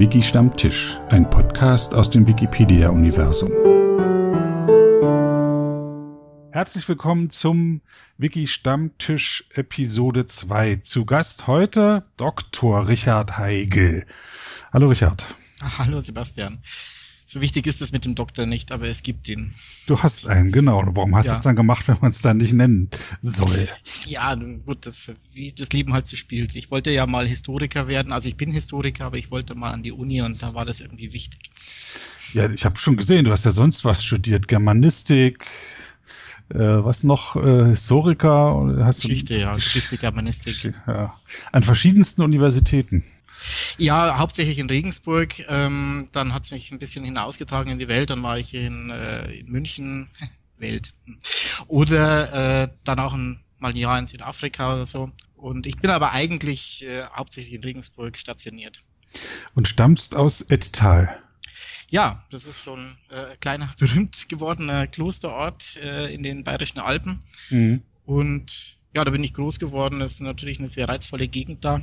Wiki Stammtisch, ein Podcast aus dem Wikipedia-Universum. Herzlich willkommen zum Wiki Stammtisch Episode 2. Zu Gast heute Dr. Richard Heigel. Hallo Richard. Ach, hallo Sebastian. So wichtig ist es mit dem Doktor nicht, aber es gibt ihn. Du hast einen, genau. Warum hast ja. du es dann gemacht, wenn man es dann nicht nennen soll? Ja, gut, das, wie das Leben halt so spielt. Ich wollte ja mal Historiker werden. Also ich bin Historiker, aber ich wollte mal an die Uni und da war das irgendwie wichtig. Ja, ich habe schon gesehen, du hast ja sonst was studiert. Germanistik, äh, was noch? Äh, Historiker? Hast Geschichte, du, ja. Geschichte, Germanistik. Ja. An verschiedensten Universitäten. Ja, hauptsächlich in Regensburg. Ähm, dann hat es mich ein bisschen hinausgetragen in die Welt. Dann war ich in, äh, in München, Welt. Oder äh, dann auch ein, mal ein Jahr in Südafrika oder so. Und ich bin aber eigentlich äh, hauptsächlich in Regensburg stationiert. Und stammst aus Ettal. Ja, das ist so ein äh, kleiner, berühmt gewordener Klosterort äh, in den Bayerischen Alpen. Mhm. Und ja, da bin ich groß geworden. Das ist natürlich eine sehr reizvolle Gegend da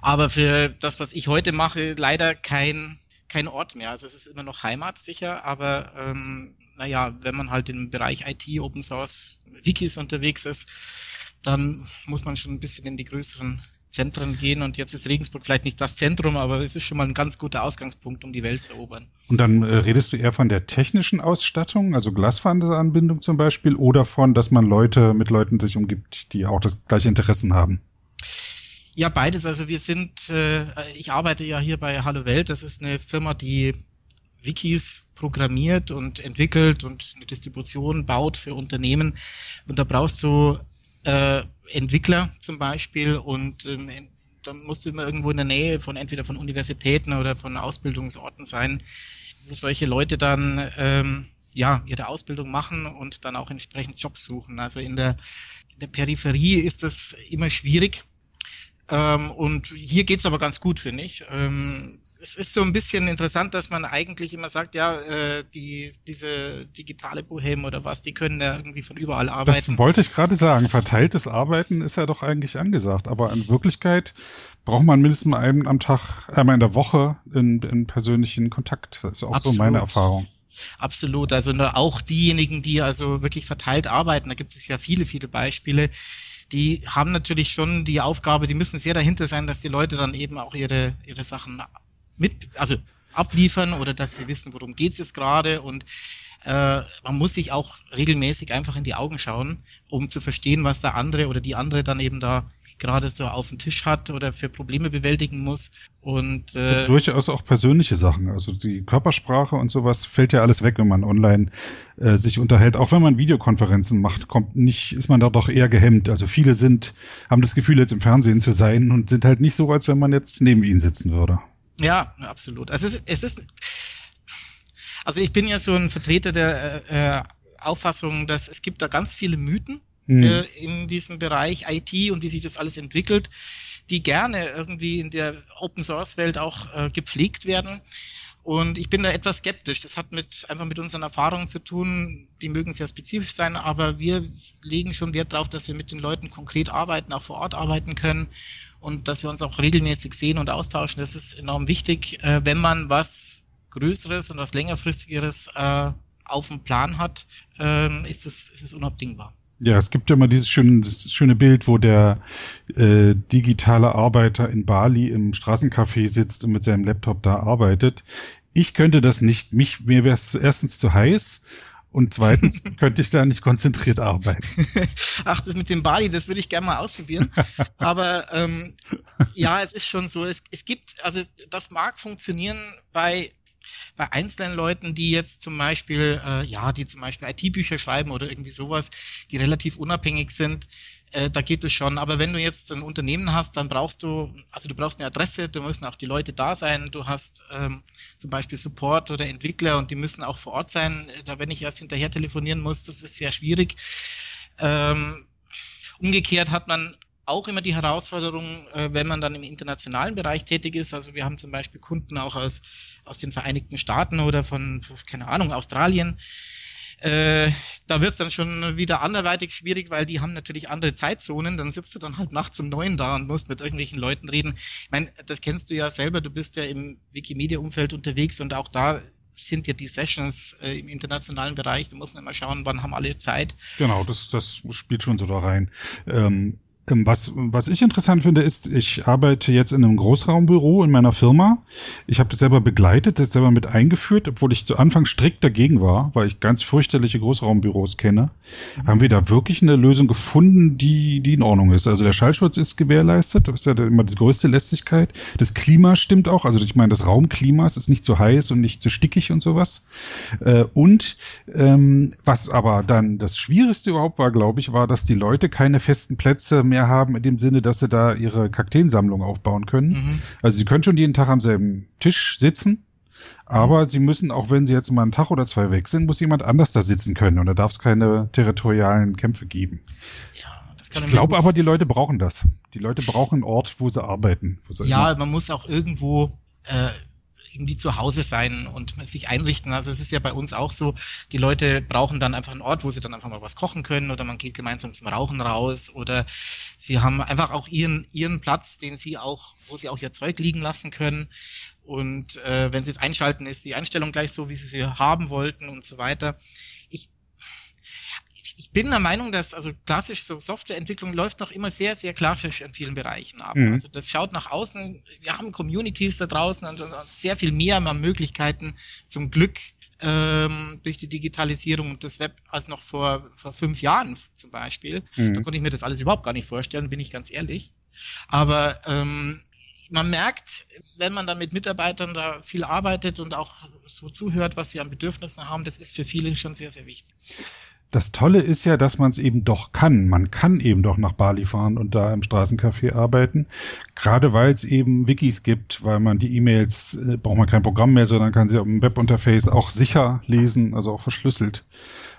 aber für das, was ich heute mache, leider kein, kein Ort mehr. Also es ist immer noch Heimat sicher, aber ähm, naja, wenn man halt im Bereich IT, Open Source, Wikis unterwegs ist, dann muss man schon ein bisschen in die größeren Zentren gehen und jetzt ist Regensburg vielleicht nicht das Zentrum, aber es ist schon mal ein ganz guter Ausgangspunkt, um die Welt zu erobern. Und dann äh, redest du eher von der technischen Ausstattung, also Glasfaseranbindung zum Beispiel, oder von, dass man Leute mit Leuten sich umgibt, die auch das gleiche Interessen haben? Ja, beides. Also wir sind, äh, ich arbeite ja hier bei Hallo Welt. Das ist eine Firma, die Wikis programmiert und entwickelt und eine Distribution baut für Unternehmen. Und da brauchst du äh, Entwickler zum Beispiel und ähm, dann musst du immer irgendwo in der Nähe von entweder von Universitäten oder von Ausbildungsorten sein, wo solche Leute dann ähm, ja ihre Ausbildung machen und dann auch entsprechend Jobs suchen. Also in der, in der Peripherie ist das immer schwierig ähm, und hier geht's aber ganz gut, finde ich. Ähm, es ist so ein bisschen interessant, dass man eigentlich immer sagt, ja, äh, die, diese digitale Bohem oder was, die können ja irgendwie von überall arbeiten. Das wollte ich gerade sagen. Verteiltes Arbeiten ist ja doch eigentlich angesagt. Aber in Wirklichkeit braucht man mindestens einmal am Tag, einmal in der Woche in, in persönlichen Kontakt. Das ist auch Absolut. so meine Erfahrung. Absolut. Also auch diejenigen, die also wirklich verteilt arbeiten, da gibt es ja viele, viele Beispiele, die haben natürlich schon die Aufgabe, die müssen sehr dahinter sein, dass die Leute dann eben auch ihre, ihre Sachen mit, also abliefern oder dass sie wissen, worum geht's jetzt gerade. Und äh, man muss sich auch regelmäßig einfach in die Augen schauen, um zu verstehen, was der andere oder die andere dann eben da gerade so auf dem Tisch hat oder für Probleme bewältigen muss. Und äh, durchaus auch persönliche Sachen. Also die Körpersprache und sowas fällt ja alles weg, wenn man online äh, sich unterhält. Auch wenn man Videokonferenzen macht, kommt nicht, ist man da doch eher gehemmt. Also viele sind, haben das Gefühl, jetzt im Fernsehen zu sein und sind halt nicht so, als wenn man jetzt neben ihnen sitzen würde. Ja, absolut. Also es ist, es ist also ich bin ja so ein Vertreter der äh, Auffassung, dass es gibt da ganz viele Mythen mhm. äh, in diesem Bereich IT und wie sich das alles entwickelt, die gerne irgendwie in der Open Source Welt auch äh, gepflegt werden. Und ich bin da etwas skeptisch. Das hat mit, einfach mit unseren Erfahrungen zu tun. Die mögen sehr spezifisch sein, aber wir legen schon Wert darauf, dass wir mit den Leuten konkret arbeiten, auch vor Ort arbeiten können und dass wir uns auch regelmäßig sehen und austauschen. Das ist enorm wichtig, äh, wenn man was Größeres und was längerfristigeres äh, auf dem Plan hat, äh, ist es, ist es unabdingbar. Ja, es gibt ja immer dieses schöne, das schöne Bild, wo der äh, digitale Arbeiter in Bali im Straßencafé sitzt und mit seinem Laptop da arbeitet. Ich könnte das nicht. Mich, mir wäre es erstens zu heiß und zweitens könnte ich da nicht konzentriert arbeiten. Ach, das mit dem Bali, das würde ich gerne mal ausprobieren. Aber ähm, ja, es ist schon so. Es, es gibt, also das mag funktionieren bei bei einzelnen Leuten, die jetzt zum Beispiel, äh, ja, die zum Beispiel IT-Bücher schreiben oder irgendwie sowas, die relativ unabhängig sind, äh, da geht es schon. Aber wenn du jetzt ein Unternehmen hast, dann brauchst du, also du brauchst eine Adresse, da müssen auch die Leute da sein, du hast ähm, zum Beispiel Support oder Entwickler und die müssen auch vor Ort sein. Da wenn ich erst hinterher telefonieren muss, das ist sehr schwierig. Ähm, umgekehrt hat man auch immer die Herausforderung, äh, wenn man dann im internationalen Bereich tätig ist. Also wir haben zum Beispiel Kunden auch aus aus den Vereinigten Staaten oder von, keine Ahnung, Australien. Äh, da wird's dann schon wieder anderweitig schwierig, weil die haben natürlich andere Zeitzonen. Dann sitzt du dann halt nachts um neun da und musst mit irgendwelchen Leuten reden. Ich meine, das kennst du ja selber, du bist ja im Wikimedia-Umfeld unterwegs und auch da sind ja die Sessions äh, im internationalen Bereich. Da muss man immer schauen, wann haben alle Zeit. Genau, das, das spielt schon so da rein. Ähm, was, was ich interessant finde, ist, ich arbeite jetzt in einem Großraumbüro in meiner Firma. Ich habe das selber begleitet, das selber mit eingeführt, obwohl ich zu Anfang strikt dagegen war, weil ich ganz fürchterliche Großraumbüros kenne. Mhm. Haben wir da wirklich eine Lösung gefunden, die, die in Ordnung ist? Also der Schallschutz ist gewährleistet, das ist ja immer die größte Lästigkeit. Das Klima stimmt auch, also ich meine, das Raumklima es ist nicht zu heiß und nicht zu stickig und sowas. Äh, und ähm, was aber dann das Schwierigste überhaupt war, glaube ich, war, dass die Leute keine festen Plätze mehr mehr haben, in dem Sinne, dass sie da ihre Kakteensammlung aufbauen können. Mhm. Also sie können schon jeden Tag am selben Tisch sitzen, aber mhm. sie müssen, auch wenn sie jetzt mal einen Tag oder zwei weg sind, muss jemand anders da sitzen können und da darf es keine territorialen Kämpfe geben. Ja, ich glaube aber, die Leute brauchen das. Die Leute brauchen einen Ort, wo sie arbeiten. Wo sie ja, man muss auch irgendwo äh, irgendwie zu Hause sein und sich einrichten. Also es ist ja bei uns auch so, die Leute brauchen dann einfach einen Ort, wo sie dann einfach mal was kochen können oder man geht gemeinsam zum Rauchen raus oder sie haben einfach auch ihren, ihren Platz, den sie auch, wo sie auch ihr Zeug liegen lassen können. Und äh, wenn sie jetzt einschalten, ist die Einstellung gleich so, wie sie sie haben wollten und so weiter ich bin der Meinung, dass also klassisch so Softwareentwicklung läuft noch immer sehr, sehr klassisch in vielen Bereichen ab. Mhm. Also das schaut nach außen. Wir haben Communities da draußen und sehr viel mehr Möglichkeiten zum Glück ähm, durch die Digitalisierung und das Web als noch vor, vor fünf Jahren zum Beispiel. Mhm. Da konnte ich mir das alles überhaupt gar nicht vorstellen, bin ich ganz ehrlich. Aber ähm, man merkt, wenn man dann mit Mitarbeitern da viel arbeitet und auch so zuhört, was sie an Bedürfnissen haben, das ist für viele schon sehr, sehr wichtig das Tolle ist ja, dass man es eben doch kann. Man kann eben doch nach Bali fahren und da im Straßencafé arbeiten. Gerade weil es eben Wikis gibt, weil man die E-Mails, äh, braucht man kein Programm mehr, sondern kann sie auf dem Webinterface auch sicher lesen, also auch verschlüsselt.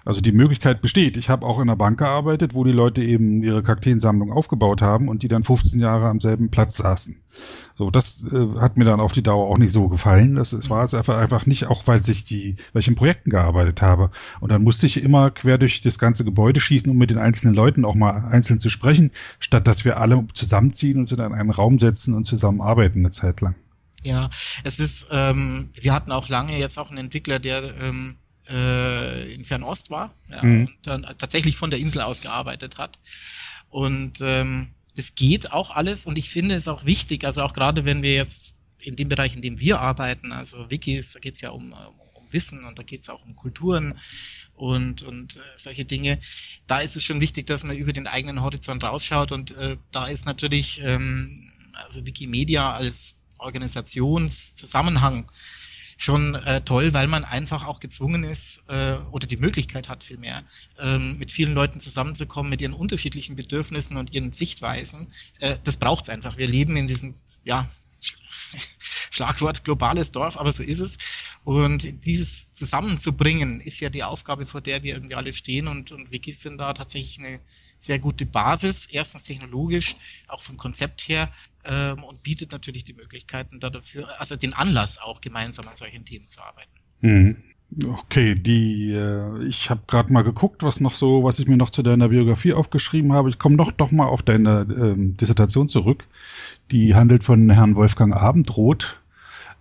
Also die Möglichkeit besteht. Ich habe auch in einer Bank gearbeitet, wo die Leute eben ihre Kakteensammlung aufgebaut haben und die dann 15 Jahre am selben Platz saßen. So, das äh, hat mir dann auf die Dauer auch nicht so gefallen. Das, das war es einfach, einfach nicht, auch weil sich die, weil ich in Projekten gearbeitet habe. Und dann musste ich immer quer durch das ganze Gebäude schießen, um mit den einzelnen Leuten auch mal einzeln zu sprechen, statt dass wir alle zusammenziehen und sind in einen Raum setzen und zusammen arbeiten eine Zeit lang. Ja, es ist, ähm, wir hatten auch lange jetzt auch einen Entwickler, der ähm, äh, in Fernost war ja, mhm. und dann tatsächlich von der Insel aus gearbeitet hat. Und ähm, das geht auch alles und ich finde es auch wichtig, also auch gerade wenn wir jetzt in dem Bereich, in dem wir arbeiten, also Wikis, da geht es ja um, um Wissen und da geht es auch um Kulturen und, und äh, solche Dinge. Da ist es schon wichtig, dass man über den eigenen Horizont rausschaut und äh, da ist natürlich ähm, also Wikimedia als Organisationszusammenhang schon äh, toll, weil man einfach auch gezwungen ist äh, oder die Möglichkeit hat vielmehr, ähm, mit vielen Leuten zusammenzukommen, mit ihren unterschiedlichen Bedürfnissen und ihren Sichtweisen. Äh, das braucht's einfach. Wir leben in diesem, ja, Schlagwort globales Dorf, aber so ist es. Und dieses zusammenzubringen, ist ja die Aufgabe, vor der wir irgendwie alle stehen und, und Wikis sind da tatsächlich eine sehr gute Basis, erstens technologisch, auch vom Konzept her, ähm, und bietet natürlich die Möglichkeiten da dafür, also den Anlass auch gemeinsam an solchen Themen zu arbeiten. Mhm. Okay, die äh, ich habe gerade mal geguckt, was noch so, was ich mir noch zu deiner Biografie aufgeschrieben habe. Ich komme doch doch mal auf deine ähm, Dissertation zurück. Die handelt von Herrn Wolfgang Abendroth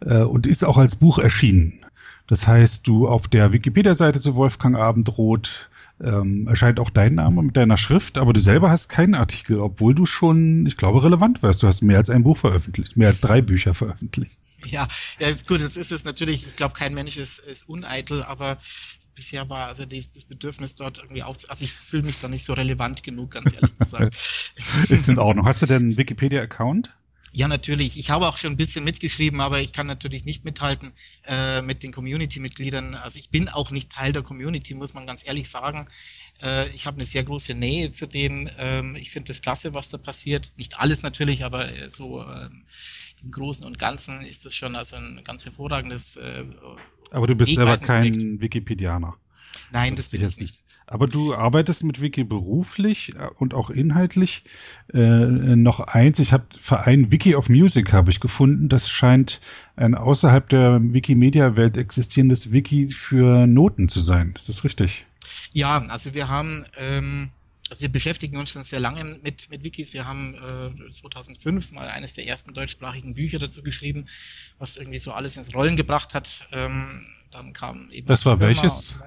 äh, und ist auch als Buch erschienen. Das heißt, du auf der Wikipedia-Seite zu Wolfgang Abendroth ähm, erscheint auch dein Name mit deiner Schrift, aber du selber hast keinen Artikel, obwohl du schon, ich glaube, relevant wärst. Du hast mehr als ein Buch veröffentlicht, mehr als drei Bücher veröffentlicht. Ja, ja gut, jetzt ist es natürlich, ich glaube, kein Mensch ist, ist uneitel, aber bisher war also das, das Bedürfnis dort irgendwie auf, also ich fühle mich da nicht so relevant genug, ganz ehrlich gesagt. ist in Ordnung. Hast du denn einen Wikipedia-Account? Ja, natürlich. Ich habe auch schon ein bisschen mitgeschrieben, aber ich kann natürlich nicht mithalten äh, mit den Community-Mitgliedern. Also ich bin auch nicht Teil der Community, muss man ganz ehrlich sagen. Äh, ich habe eine sehr große Nähe zu dem. Ähm, ich finde das klasse, was da passiert. Nicht alles natürlich, aber äh, so ähm, im Großen und Ganzen ist das schon also ein ganz hervorragendes. Äh, aber du bist selber kein Wikipedianer. Nein, das, das jetzt nicht. Aber du arbeitest mit Wiki beruflich äh, und auch inhaltlich. Äh, noch eins, ich habe Verein Wiki of Music habe ich gefunden. Das scheint ein außerhalb der Wikimedia-Welt existierendes Wiki für Noten zu sein. Ist das richtig? Ja, also wir haben ähm, also wir beschäftigen uns schon sehr lange mit, mit Wikis. Wir haben äh, 2005 mal eines der ersten deutschsprachigen Bücher dazu geschrieben, was irgendwie so alles ins Rollen gebracht hat. Ähm, dann kam eben das war welches?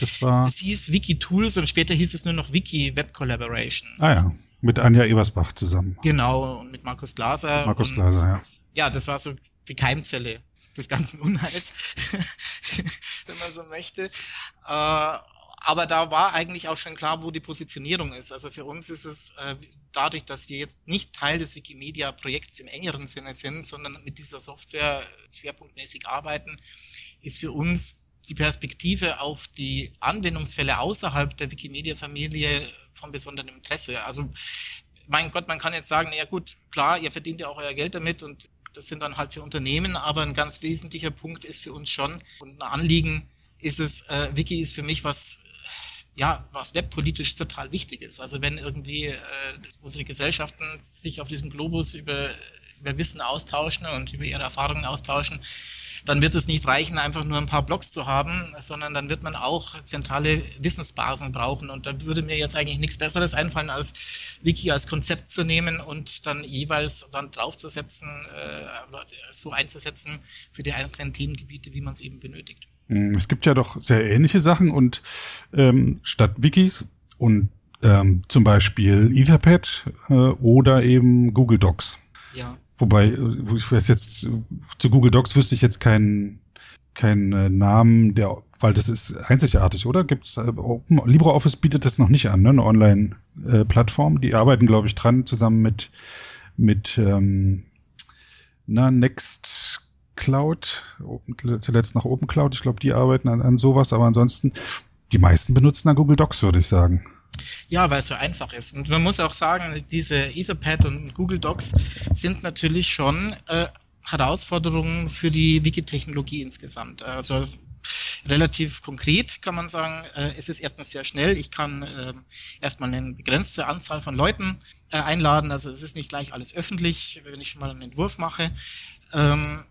Das war. Das hieß Wiki Tools und später hieß es nur noch Wiki Web Collaboration. Ah ja, mit Anja Ebersbach zusammen. Genau und mit Markus Glaser. Markus Glaser, ja. Ja, das war so die Keimzelle des ganzen Unheils, wenn man so möchte. Äh, aber da war eigentlich auch schon klar, wo die Positionierung ist. Also für uns ist es äh, dadurch, dass wir jetzt nicht Teil des Wikimedia-Projekts im engeren Sinne sind, sondern mit dieser Software schwerpunktmäßig arbeiten, ist für uns die Perspektive auf die Anwendungsfälle außerhalb der Wikimedia-Familie von besonderem Interesse. Also mein Gott, man kann jetzt sagen, ja gut, klar, ihr verdient ja auch euer Geld damit und das sind dann halt für Unternehmen, aber ein ganz wesentlicher Punkt ist für uns schon und ein Anliegen ist es, äh, Wiki ist für mich was ja, was webpolitisch total wichtig ist. Also wenn irgendwie äh, unsere Gesellschaften sich auf diesem Globus über, über Wissen austauschen und über ihre Erfahrungen austauschen, dann wird es nicht reichen, einfach nur ein paar Blogs zu haben, sondern dann wird man auch zentrale Wissensbasen brauchen. Und da würde mir jetzt eigentlich nichts Besseres einfallen, als Wiki als Konzept zu nehmen und dann jeweils dann draufzusetzen, äh, so einzusetzen für die einzelnen Themengebiete, wie man es eben benötigt. Hm, es gibt ja doch sehr ähnliche Sachen und ähm, statt Wikis und ähm, zum Beispiel Etherpad äh, oder eben Google Docs. Ja. Wobei, ich weiß jetzt, zu Google Docs wüsste ich jetzt keinen keinen äh, Namen, der, weil das ist einzigartig, oder? Gibt's äh, Open, LibreOffice bietet das noch nicht an, ne? Eine Online-Plattform. Äh, Die arbeiten, glaube ich, dran zusammen mit mit ähm, na Next zuletzt noch Open Cloud, ich glaube, die arbeiten an, an sowas, aber ansonsten, die meisten benutzen dann Google Docs, würde ich sagen. Ja, weil es so einfach ist. Und man muss auch sagen, diese Etherpad und Google Docs sind natürlich schon äh, Herausforderungen für die Wiki-Technologie insgesamt. Also relativ konkret kann man sagen, äh, es ist erstens sehr schnell. Ich kann äh, erstmal eine begrenzte Anzahl von Leuten äh, einladen. Also es ist nicht gleich alles öffentlich, wenn ich schon mal einen Entwurf mache. Ähm,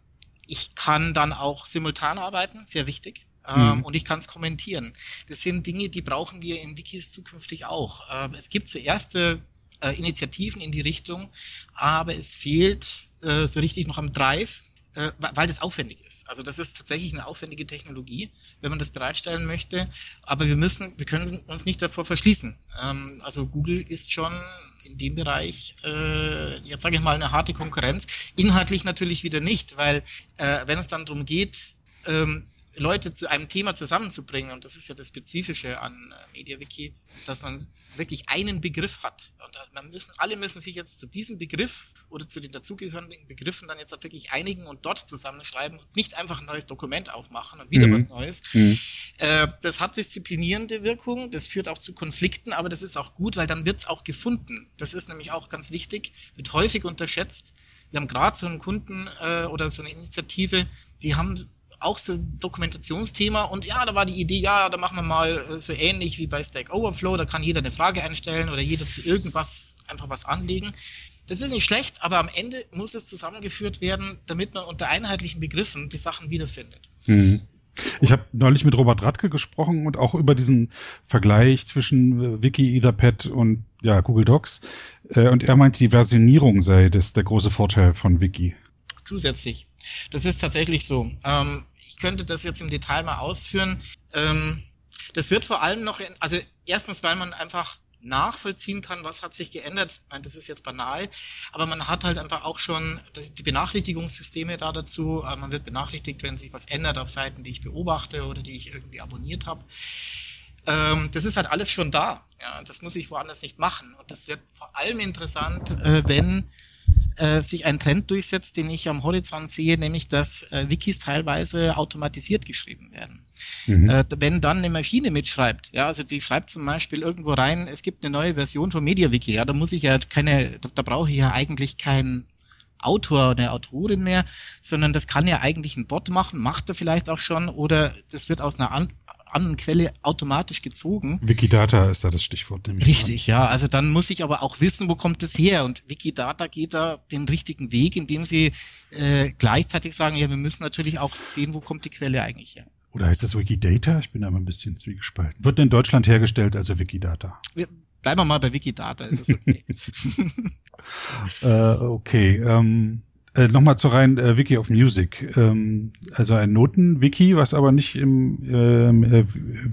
ich kann dann auch simultan arbeiten, sehr wichtig. Ähm, mhm. Und ich kann es kommentieren. Das sind Dinge, die brauchen wir in Wikis zukünftig auch. Ähm, es gibt so erste äh, Initiativen in die Richtung, aber es fehlt äh, so richtig noch am Drive, äh, weil das aufwendig ist. Also das ist tatsächlich eine aufwendige Technologie, wenn man das bereitstellen möchte. Aber wir müssen, wir können uns nicht davor verschließen. Ähm, also Google ist schon in dem Bereich, äh, jetzt sage ich mal, eine harte Konkurrenz. Inhaltlich natürlich wieder nicht, weil äh, wenn es dann darum geht, Leute zu einem Thema zusammenzubringen, und das ist ja das Spezifische an äh, MediaWiki, dass man wirklich einen Begriff hat. Und man müssen, alle müssen sich jetzt zu diesem Begriff oder zu den dazugehörigen Begriffen dann jetzt auch wirklich einigen und dort zusammenschreiben und nicht einfach ein neues Dokument aufmachen und wieder mhm. was Neues. Mhm. Äh, das hat disziplinierende Wirkung, das führt auch zu Konflikten, aber das ist auch gut, weil dann wird es auch gefunden. Das ist nämlich auch ganz wichtig, wird häufig unterschätzt. Wir haben gerade so einen Kunden äh, oder so eine Initiative, die haben auch so ein Dokumentationsthema und ja, da war die Idee, ja, da machen wir mal äh, so ähnlich wie bei Stack Overflow, da kann jeder eine Frage einstellen oder jeder zu irgendwas einfach was anlegen. Das ist nicht schlecht, aber am Ende muss es zusammengeführt werden, damit man unter einheitlichen Begriffen die Sachen wiederfindet. Mhm. Ich habe neulich mit Robert Radke gesprochen und auch über diesen Vergleich zwischen äh, Wiki, Etherpad und ja, Google Docs. Äh, und er meint, die Versionierung sei das der große Vorteil von Wiki. Zusätzlich. Das ist tatsächlich so. Ähm, könnte das jetzt im Detail mal ausführen. Ähm, das wird vor allem noch, in, also erstens, weil man einfach nachvollziehen kann, was hat sich geändert. Ich meine, das ist jetzt banal, aber man hat halt einfach auch schon die Benachrichtigungssysteme da dazu. Äh, man wird benachrichtigt, wenn sich was ändert auf Seiten, die ich beobachte oder die ich irgendwie abonniert habe. Ähm, das ist halt alles schon da. Ja, das muss ich woanders nicht machen. Und das wird vor allem interessant, äh, wenn äh, sich ein Trend durchsetzt, den ich am Horizont sehe, nämlich dass Wikis teilweise automatisiert geschrieben werden. Mhm. Äh, wenn dann eine Maschine mitschreibt, ja, also die schreibt zum Beispiel irgendwo rein, es gibt eine neue Version von MediaWiki, ja, da muss ich ja keine, da, da brauche ich ja eigentlich keinen Autor oder Autorin mehr, sondern das kann ja eigentlich ein Bot machen, macht er vielleicht auch schon, oder das wird aus einer An anderen Quelle automatisch gezogen. Wikidata ist da das Stichwort. Richtig, ja. Also dann muss ich aber auch wissen, wo kommt das her. Und Wikidata geht da den richtigen Weg, indem sie äh, gleichzeitig sagen, ja, wir müssen natürlich auch sehen, wo kommt die Quelle eigentlich her. Oder heißt das Wikidata? Ich bin da mal ein bisschen zwiegespalten. Wird in Deutschland hergestellt, also Wikidata? Wir, bleiben wir mal bei Wikidata, ist es okay. äh, okay, ähm, äh, Nochmal zu rein äh, Wiki of Music. Ähm, also ein Noten-Wiki, was aber nicht im ähm, äh,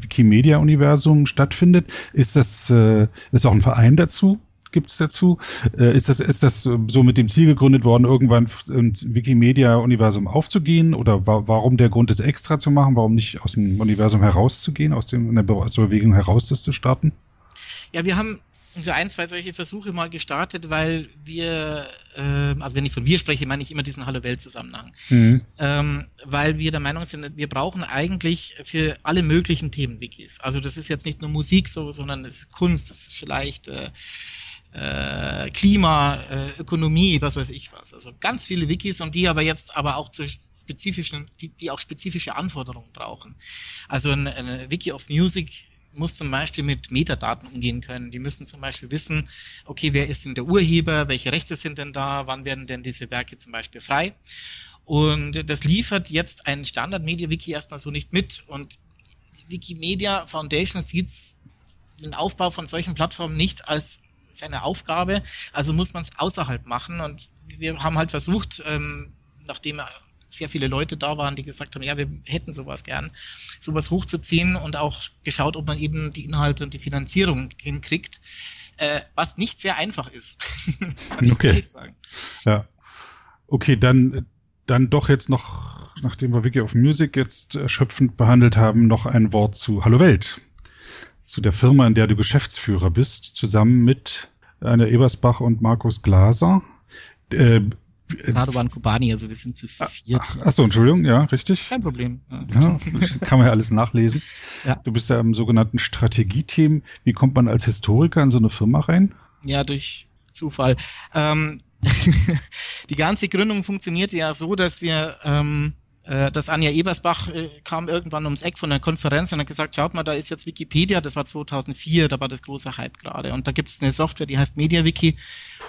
Wikimedia-Universum stattfindet. Ist das äh, ist auch ein Verein dazu? Gibt's dazu? Äh, ist das ist das so mit dem Ziel gegründet worden, irgendwann ins Wikimedia-Universum aufzugehen? Oder wa warum der Grund, das extra zu machen? Warum nicht aus dem Universum herauszugehen, aus, dem, aus der Bewegung heraus das zu starten? Ja, wir haben so ein, zwei solche Versuche mal gestartet, weil wir, also wenn ich von wir spreche, meine ich immer diesen Hallo-Welt-Zusammenhang. Mhm. Ähm, weil wir der Meinung sind, wir brauchen eigentlich für alle möglichen Themen Wikis. Also das ist jetzt nicht nur Musik so, sondern es ist Kunst, das ist vielleicht äh, äh, Klima, äh, Ökonomie, was weiß ich was. Also ganz viele Wikis und die aber jetzt aber auch zu spezifischen, die, die auch spezifische Anforderungen brauchen. Also ein, ein Wiki of Music muss zum Beispiel mit Metadaten umgehen können. Die müssen zum Beispiel wissen, okay, wer ist denn der Urheber, welche Rechte sind denn da, wann werden denn diese Werke zum Beispiel frei. Und das liefert jetzt ein Standard-Media-Wiki erstmal so nicht mit. Und Wikimedia Foundation sieht den Aufbau von solchen Plattformen nicht als seine Aufgabe, also muss man es außerhalb machen. Und wir haben halt versucht, ähm, nachdem sehr viele Leute da waren, die gesagt haben, ja, wir hätten sowas gern, sowas hochzuziehen und auch geschaut, ob man eben die Inhalte und die Finanzierung hinkriegt, äh, was nicht sehr einfach ist. okay. Ja. Okay, dann, dann doch jetzt noch, nachdem wir Wiki of Music jetzt erschöpfend behandelt haben, noch ein Wort zu Hallo Welt. Zu der Firma, in der du Geschäftsführer bist, zusammen mit Anna Ebersbach und Markus Glaser. Äh, Radovan Kobani, also wir sind zu viert. Ach, ach so, Entschuldigung, ja, richtig. Kein Problem. Ja, kann man ja alles nachlesen. Ja. Du bist ja im sogenannten Strategieteam. Wie kommt man als Historiker in so eine Firma rein? Ja, durch Zufall. Ähm, die ganze Gründung funktioniert ja so, dass wir ähm, äh, dass Anja Ebersbach äh, kam irgendwann ums Eck von der Konferenz und hat gesagt, schaut mal, da ist jetzt Wikipedia, das war 2004, da war das große Hype gerade. Und da gibt es eine Software, die heißt MediaWiki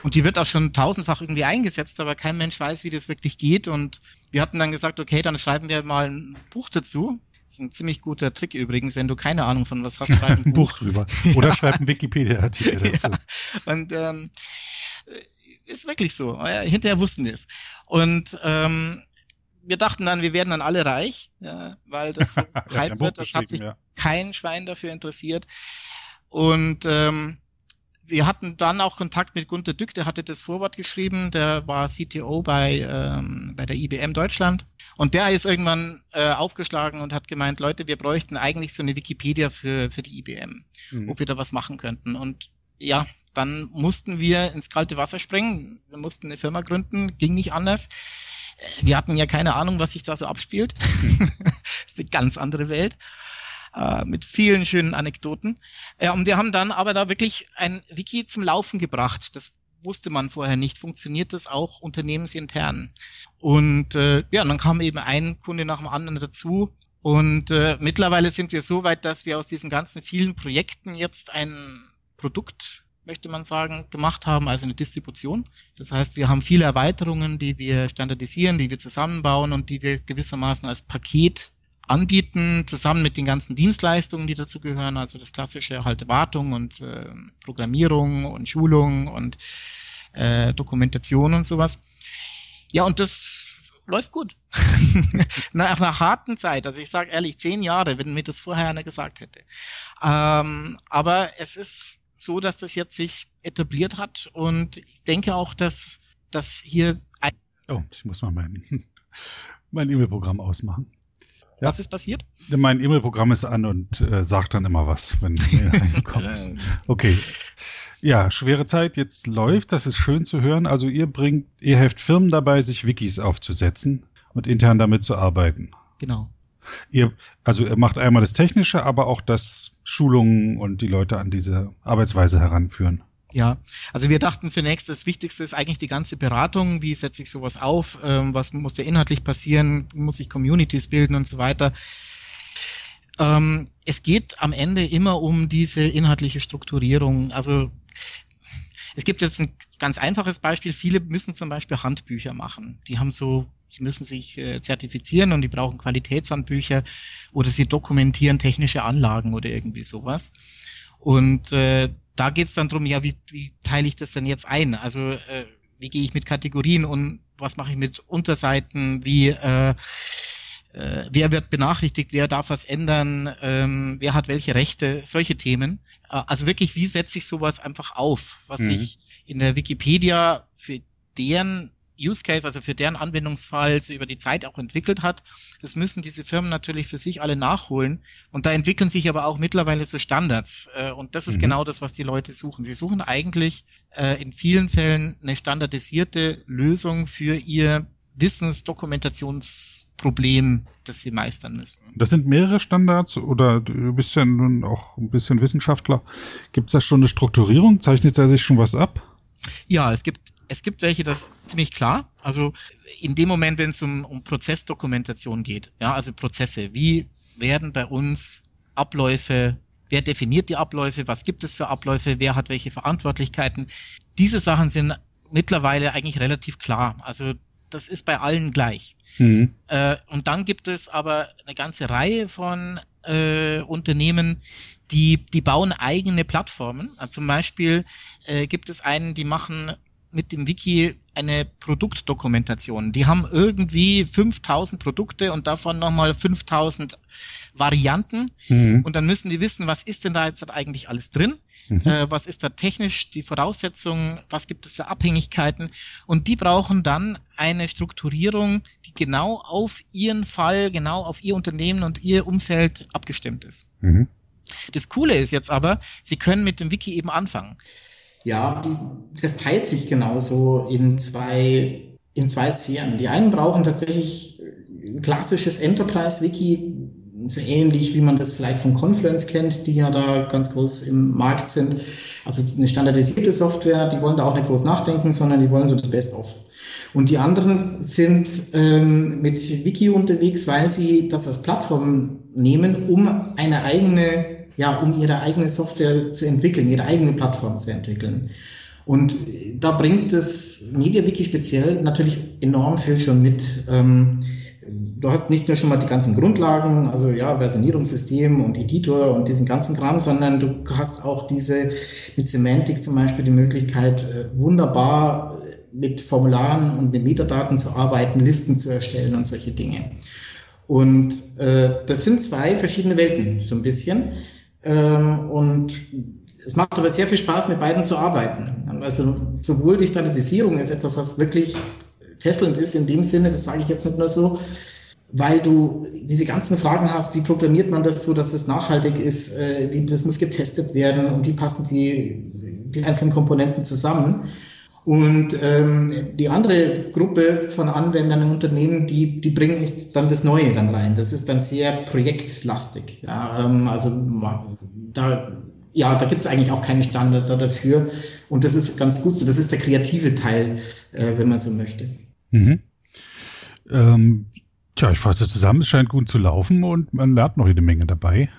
und die wird auch schon tausendfach irgendwie eingesetzt, aber kein Mensch weiß, wie das wirklich geht. Und wir hatten dann gesagt, okay, dann schreiben wir mal ein Buch dazu. Das ist ein ziemlich guter Trick übrigens, wenn du keine Ahnung von was hast, schreib ein Buch. Buch drüber. Oder ja. schreib einen Wikipedia-Artikel dazu. Ja. Und ähm, ist wirklich so. Hinterher wussten wir es. Und ähm, wir dachten dann, wir werden dann alle reich, ja, weil das so hype wird. Das hat sich ja. kein Schwein dafür interessiert. Und ähm, wir hatten dann auch Kontakt mit Gunter Dück, der hatte das Vorwort geschrieben, der war CTO bei, ähm, bei der IBM Deutschland. Und der ist irgendwann äh, aufgeschlagen und hat gemeint, Leute, wir bräuchten eigentlich so eine Wikipedia für, für die IBM, mhm. ob wir da was machen könnten. Und ja, dann mussten wir ins kalte Wasser springen. Wir mussten eine Firma gründen, ging nicht anders wir hatten ja keine Ahnung, was sich da so abspielt. das ist eine ganz andere Welt äh, mit vielen schönen Anekdoten. Ja, und wir haben dann aber da wirklich ein Wiki zum Laufen gebracht. Das wusste man vorher nicht. Funktioniert das auch unternehmensintern? Und äh, ja, dann kam eben ein Kunde nach dem anderen dazu. Und äh, mittlerweile sind wir so weit, dass wir aus diesen ganzen vielen Projekten jetzt ein Produkt möchte man sagen, gemacht haben, also eine Distribution. Das heißt, wir haben viele Erweiterungen, die wir standardisieren, die wir zusammenbauen und die wir gewissermaßen als Paket anbieten, zusammen mit den ganzen Dienstleistungen, die dazu gehören, also das klassische halt Wartung und äh, Programmierung und Schulung und äh, Dokumentation und sowas. Ja, und das läuft gut. Nach einer harten Zeit, also ich sage ehrlich, zehn Jahre, wenn mir das vorher einer gesagt hätte. Ähm, aber es ist so, dass das jetzt sich etabliert hat und ich denke auch, dass dass hier ein Oh, ich muss mal mein, mein E-Mail-Programm ausmachen. Ja. Was ist passiert? Mein E-Mail-Programm ist an und äh, sagt dann immer was, wenn reinkommt. okay. Ja, schwere Zeit, jetzt läuft, das ist schön zu hören. Also ihr bringt, ihr helft Firmen dabei, sich Wikis aufzusetzen und intern damit zu arbeiten. Genau. Ihr, also ihr macht einmal das Technische, aber auch das Schulungen und die Leute an diese Arbeitsweise heranführen. Ja, also wir dachten zunächst, das Wichtigste ist eigentlich die ganze Beratung. Wie setze ich sowas auf? Ähm, was muss da inhaltlich passieren? Muss ich Communities bilden und so weiter? Ähm, es geht am Ende immer um diese inhaltliche Strukturierung. Also es gibt jetzt ein ganz einfaches Beispiel. Viele müssen zum Beispiel Handbücher machen. Die haben so, sie müssen sich äh, zertifizieren und die brauchen Qualitätshandbücher oder sie dokumentieren technische Anlagen oder irgendwie sowas. Und äh, da geht es dann drum, ja, wie, wie teile ich das denn jetzt ein? Also äh, wie gehe ich mit Kategorien und was mache ich mit Unterseiten? Wie äh, äh, wer wird benachrichtigt? Wer darf was ändern? Ähm, wer hat welche Rechte? Solche Themen. Äh, also wirklich, wie setze ich sowas einfach auf, was mhm. ich in der Wikipedia für deren Use Case, also für deren Anwendungsfall so über die Zeit auch entwickelt hat. Das müssen diese Firmen natürlich für sich alle nachholen. Und da entwickeln sich aber auch mittlerweile so Standards. Äh, und das ist mhm. genau das, was die Leute suchen. Sie suchen eigentlich äh, in vielen Fällen eine standardisierte Lösung für ihr Wissensdokumentationsproblem, das sie meistern müssen. Das sind mehrere Standards oder du bist ja nun auch ein bisschen Wissenschaftler. Gibt es da schon eine Strukturierung? Zeichnet da sich schon was ab? Ja, es gibt es gibt welche, das ist ziemlich klar. Also in dem Moment, wenn es um, um Prozessdokumentation geht, ja, also Prozesse, wie werden bei uns Abläufe, wer definiert die Abläufe, was gibt es für Abläufe, wer hat welche Verantwortlichkeiten. Diese Sachen sind mittlerweile eigentlich relativ klar. Also das ist bei allen gleich. Mhm. Äh, und dann gibt es aber eine ganze Reihe von äh, Unternehmen, die, die bauen eigene Plattformen. Also zum Beispiel äh, gibt es einen, die machen mit dem Wiki eine Produktdokumentation. Die haben irgendwie 5000 Produkte und davon nochmal 5000 Varianten. Mhm. Und dann müssen die wissen, was ist denn da jetzt eigentlich alles drin? Mhm. Äh, was ist da technisch die Voraussetzungen? Was gibt es für Abhängigkeiten? Und die brauchen dann eine Strukturierung, die genau auf ihren Fall, genau auf ihr Unternehmen und ihr Umfeld abgestimmt ist. Mhm. Das Coole ist jetzt aber, sie können mit dem Wiki eben anfangen. Ja, die, das teilt sich genauso in zwei, in zwei Sphären. Die einen brauchen tatsächlich ein klassisches Enterprise-Wiki, so ähnlich wie man das vielleicht von Confluence kennt, die ja da ganz groß im Markt sind. Also eine standardisierte Software, die wollen da auch nicht groß nachdenken, sondern die wollen so das Best-of. Und die anderen sind ähm, mit Wiki unterwegs, weil sie das als Plattform nehmen, um eine eigene ja, um ihre eigene Software zu entwickeln, ihre eigene Plattform zu entwickeln. Und da bringt das MediaWiki speziell natürlich enorm viel schon mit. Ähm, du hast nicht nur schon mal die ganzen Grundlagen, also ja, Versionierungssystem und Editor und diesen ganzen Kram, sondern du hast auch diese mit Semantik zum Beispiel die Möglichkeit, äh, wunderbar mit Formularen und mit Metadaten zu arbeiten, Listen zu erstellen und solche Dinge. Und äh, das sind zwei verschiedene Welten, so ein bisschen. Ähm, und es macht aber sehr viel Spaß, mit beiden zu arbeiten. Also sowohl die Standardisierung ist etwas, was wirklich fesselnd ist in dem Sinne, das sage ich jetzt nicht nur so, weil du diese ganzen Fragen hast, wie programmiert man das so, dass es nachhaltig ist, äh, wie, das muss getestet werden und wie passen die, die einzelnen Komponenten zusammen. Und ähm, die andere Gruppe von Anwendern und Unternehmen, die, die bringen dann das Neue dann rein. Das ist dann sehr projektlastig. Ja, ähm, also da, ja, da gibt es eigentlich auch keinen Standard dafür. Und das ist ganz gut so. Das ist der kreative Teil, äh, wenn man so möchte. Mhm. Ähm, tja, ich fasse zusammen, es scheint gut zu laufen und man lernt noch jede Menge dabei.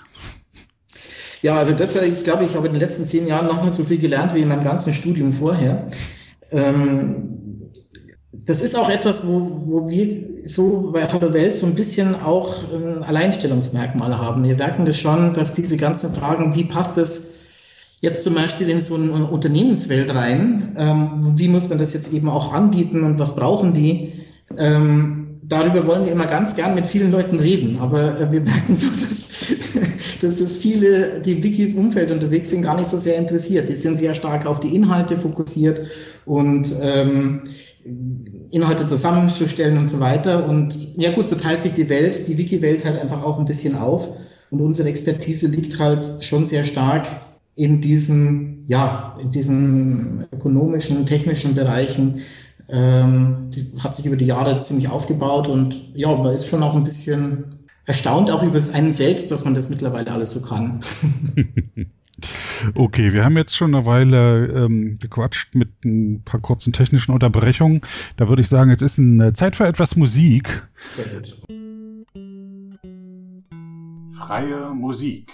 Ja, also das, ich glaube, ich habe in den letzten zehn Jahren noch mal so viel gelernt wie in meinem ganzen Studium vorher. Ähm, das ist auch etwas, wo, wo wir so bei Hallo Welt so ein bisschen auch ein Alleinstellungsmerkmal haben. Wir merken das schon, dass diese ganzen Fragen, wie passt es jetzt zum Beispiel in so eine Unternehmenswelt rein, ähm, wie muss man das jetzt eben auch anbieten und was brauchen die, ähm, darüber wollen wir immer ganz gern mit vielen Leuten reden, aber äh, wir merken so, dass, dass es viele, die im Wiki-Umfeld unterwegs sind, gar nicht so sehr interessiert. Die sind sehr stark auf die Inhalte fokussiert und ähm, Inhalte zusammenzustellen und so weiter. Und ja gut, so teilt sich die Welt, die Wiki-Welt halt einfach auch ein bisschen auf. Und unsere Expertise liegt halt schon sehr stark in diesen, ja, in diesen ökonomischen, technischen Bereichen. Ähm, die hat sich über die Jahre ziemlich aufgebaut und ja, man ist schon auch ein bisschen erstaunt auch über einen selbst, dass man das mittlerweile alles so kann. Okay, wir haben jetzt schon eine Weile ähm, gequatscht mit ein paar kurzen technischen Unterbrechungen. Da würde ich sagen, jetzt ist eine Zeit für etwas Musik. Freie Musik.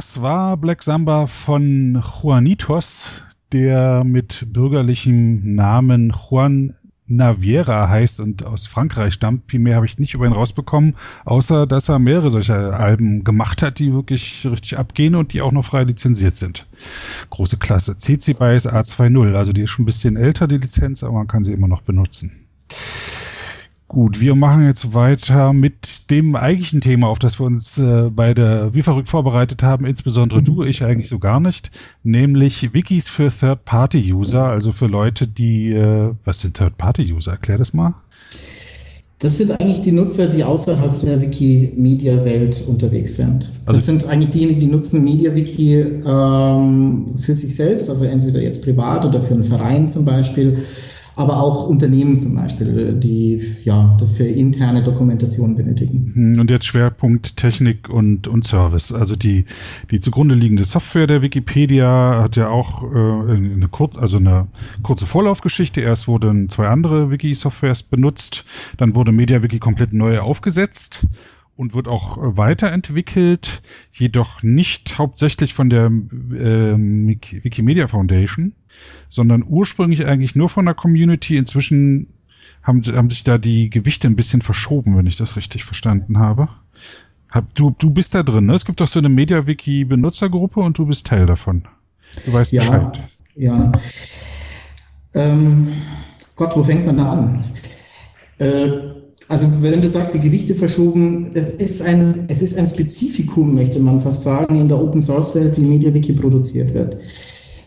Das war Black Samba von Juanitos, der mit bürgerlichem Namen Juan Naviera heißt und aus Frankreich stammt. Viel mehr habe ich nicht über ihn rausbekommen, außer dass er mehrere solcher Alben gemacht hat, die wirklich richtig abgehen und die auch noch frei lizenziert sind. Große Klasse. CC BY A20, also die ist schon ein bisschen älter, die Lizenz, aber man kann sie immer noch benutzen. Gut, wir machen jetzt weiter mit dem eigentlichen Thema, auf das wir uns äh, beide wie verrückt vorbereitet haben, insbesondere du, ich eigentlich so gar nicht, nämlich Wikis für Third-Party-User, also für Leute, die, äh, was sind Third-Party-User? Erklär das mal. Das sind eigentlich die Nutzer, die außerhalb der Wikimedia-Welt unterwegs sind. Also das sind eigentlich diejenigen, die nutzen MediaWiki ähm, für sich selbst, also entweder jetzt privat oder für einen Verein zum Beispiel aber auch Unternehmen zum Beispiel, die ja das für interne Dokumentation benötigen. Hm, und jetzt Schwerpunkt Technik und, und Service. Also die, die zugrunde liegende Software der Wikipedia hat ja auch äh, eine, kur also eine kurze Vorlaufgeschichte. Erst wurden zwei andere Wiki-Softwares benutzt, dann wurde MediaWiki komplett neu aufgesetzt und wird auch weiterentwickelt, jedoch nicht hauptsächlich von der äh, Wikimedia Foundation, sondern ursprünglich eigentlich nur von der Community. Inzwischen haben, haben sich da die Gewichte ein bisschen verschoben, wenn ich das richtig verstanden habe. Hab, du, du bist da drin, ne? Es gibt doch so eine MediaWiki-Benutzergruppe und du bist Teil davon. Du weißt ja, Bescheid. Ja. Ähm, Gott, wo fängt man da an? Äh, also wenn du sagst, die Gewichte verschoben, das ist ein, es ist ein Spezifikum, möchte man fast sagen, in der Open Source Welt, wie MediaWiki produziert wird.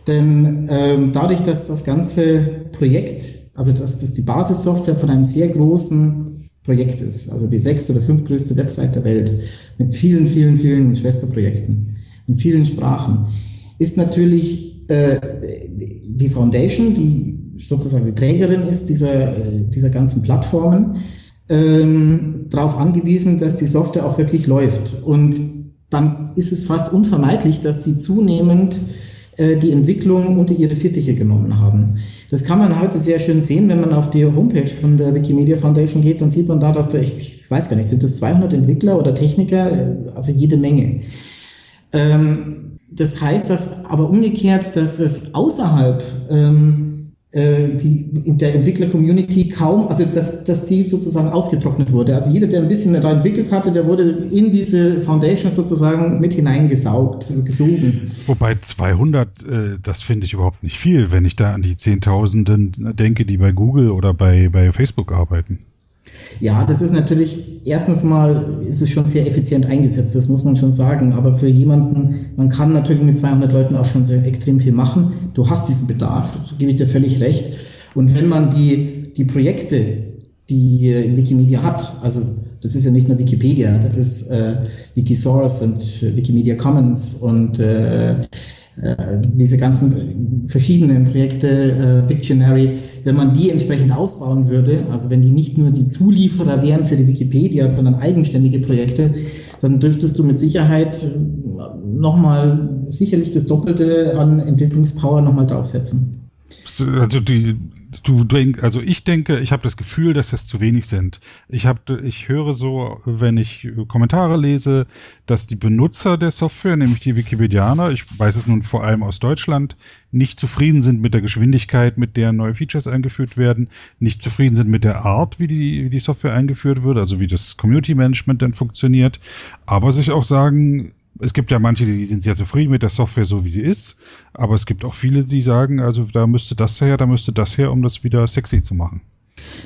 Denn ähm, dadurch, dass das ganze Projekt, also dass das die Basissoftware von einem sehr großen Projekt ist, also die sechste oder fünftgrößte Website der Welt, mit vielen, vielen, vielen Schwesterprojekten, in vielen Sprachen, ist natürlich äh, die Foundation, die sozusagen die Trägerin ist dieser, dieser ganzen Plattformen, ähm, darauf angewiesen, dass die Software auch wirklich läuft. Und dann ist es fast unvermeidlich, dass die zunehmend äh, die Entwicklung unter ihre Fittiche genommen haben. Das kann man heute sehr schön sehen, wenn man auf die Homepage von der Wikimedia Foundation geht, dann sieht man da, dass da, ich, ich weiß gar nicht, sind das 200 Entwickler oder Techniker, also jede Menge. Ähm, das heißt, dass aber umgekehrt, dass es außerhalb ähm, äh, die in der Entwickler-Community kaum, also dass, dass die sozusagen ausgetrocknet wurde. Also jeder, der ein bisschen da entwickelt hatte, der wurde in diese Foundation sozusagen mit hineingesaugt, gesogen. Wobei 200, äh, das finde ich überhaupt nicht viel, wenn ich da an die Zehntausenden denke, die bei Google oder bei, bei Facebook arbeiten. Ja, das ist natürlich, erstens mal ist es schon sehr effizient eingesetzt, das muss man schon sagen. Aber für jemanden, man kann natürlich mit 200 Leuten auch schon sehr extrem viel machen. Du hast diesen Bedarf, da gebe ich dir völlig recht. Und wenn man die, die Projekte, die Wikimedia hat, also das ist ja nicht nur Wikipedia, das ist äh, Wikisource und Wikimedia Commons und äh, äh, diese ganzen verschiedenen Projekte, äh, Pictionary, wenn man die entsprechend ausbauen würde, also wenn die nicht nur die Zulieferer wären für die Wikipedia, sondern eigenständige Projekte, dann dürftest du mit Sicherheit äh, nochmal sicherlich das Doppelte an Entwicklungspower nochmal draufsetzen. Also die, du denkst, also ich denke, ich habe das Gefühl, dass das zu wenig sind. Ich habe, ich höre so, wenn ich Kommentare lese, dass die Benutzer der Software, nämlich die Wikipedianer, ich weiß es nun vor allem aus Deutschland, nicht zufrieden sind mit der Geschwindigkeit, mit der neue Features eingeführt werden, nicht zufrieden sind mit der Art, wie die, wie die Software eingeführt wird, also wie das Community Management dann funktioniert, aber sich auch sagen, es gibt ja manche, die sind sehr zufrieden mit der Software so wie sie ist, aber es gibt auch viele, die sagen, also da müsste das her, da müsste das her, um das wieder sexy zu machen.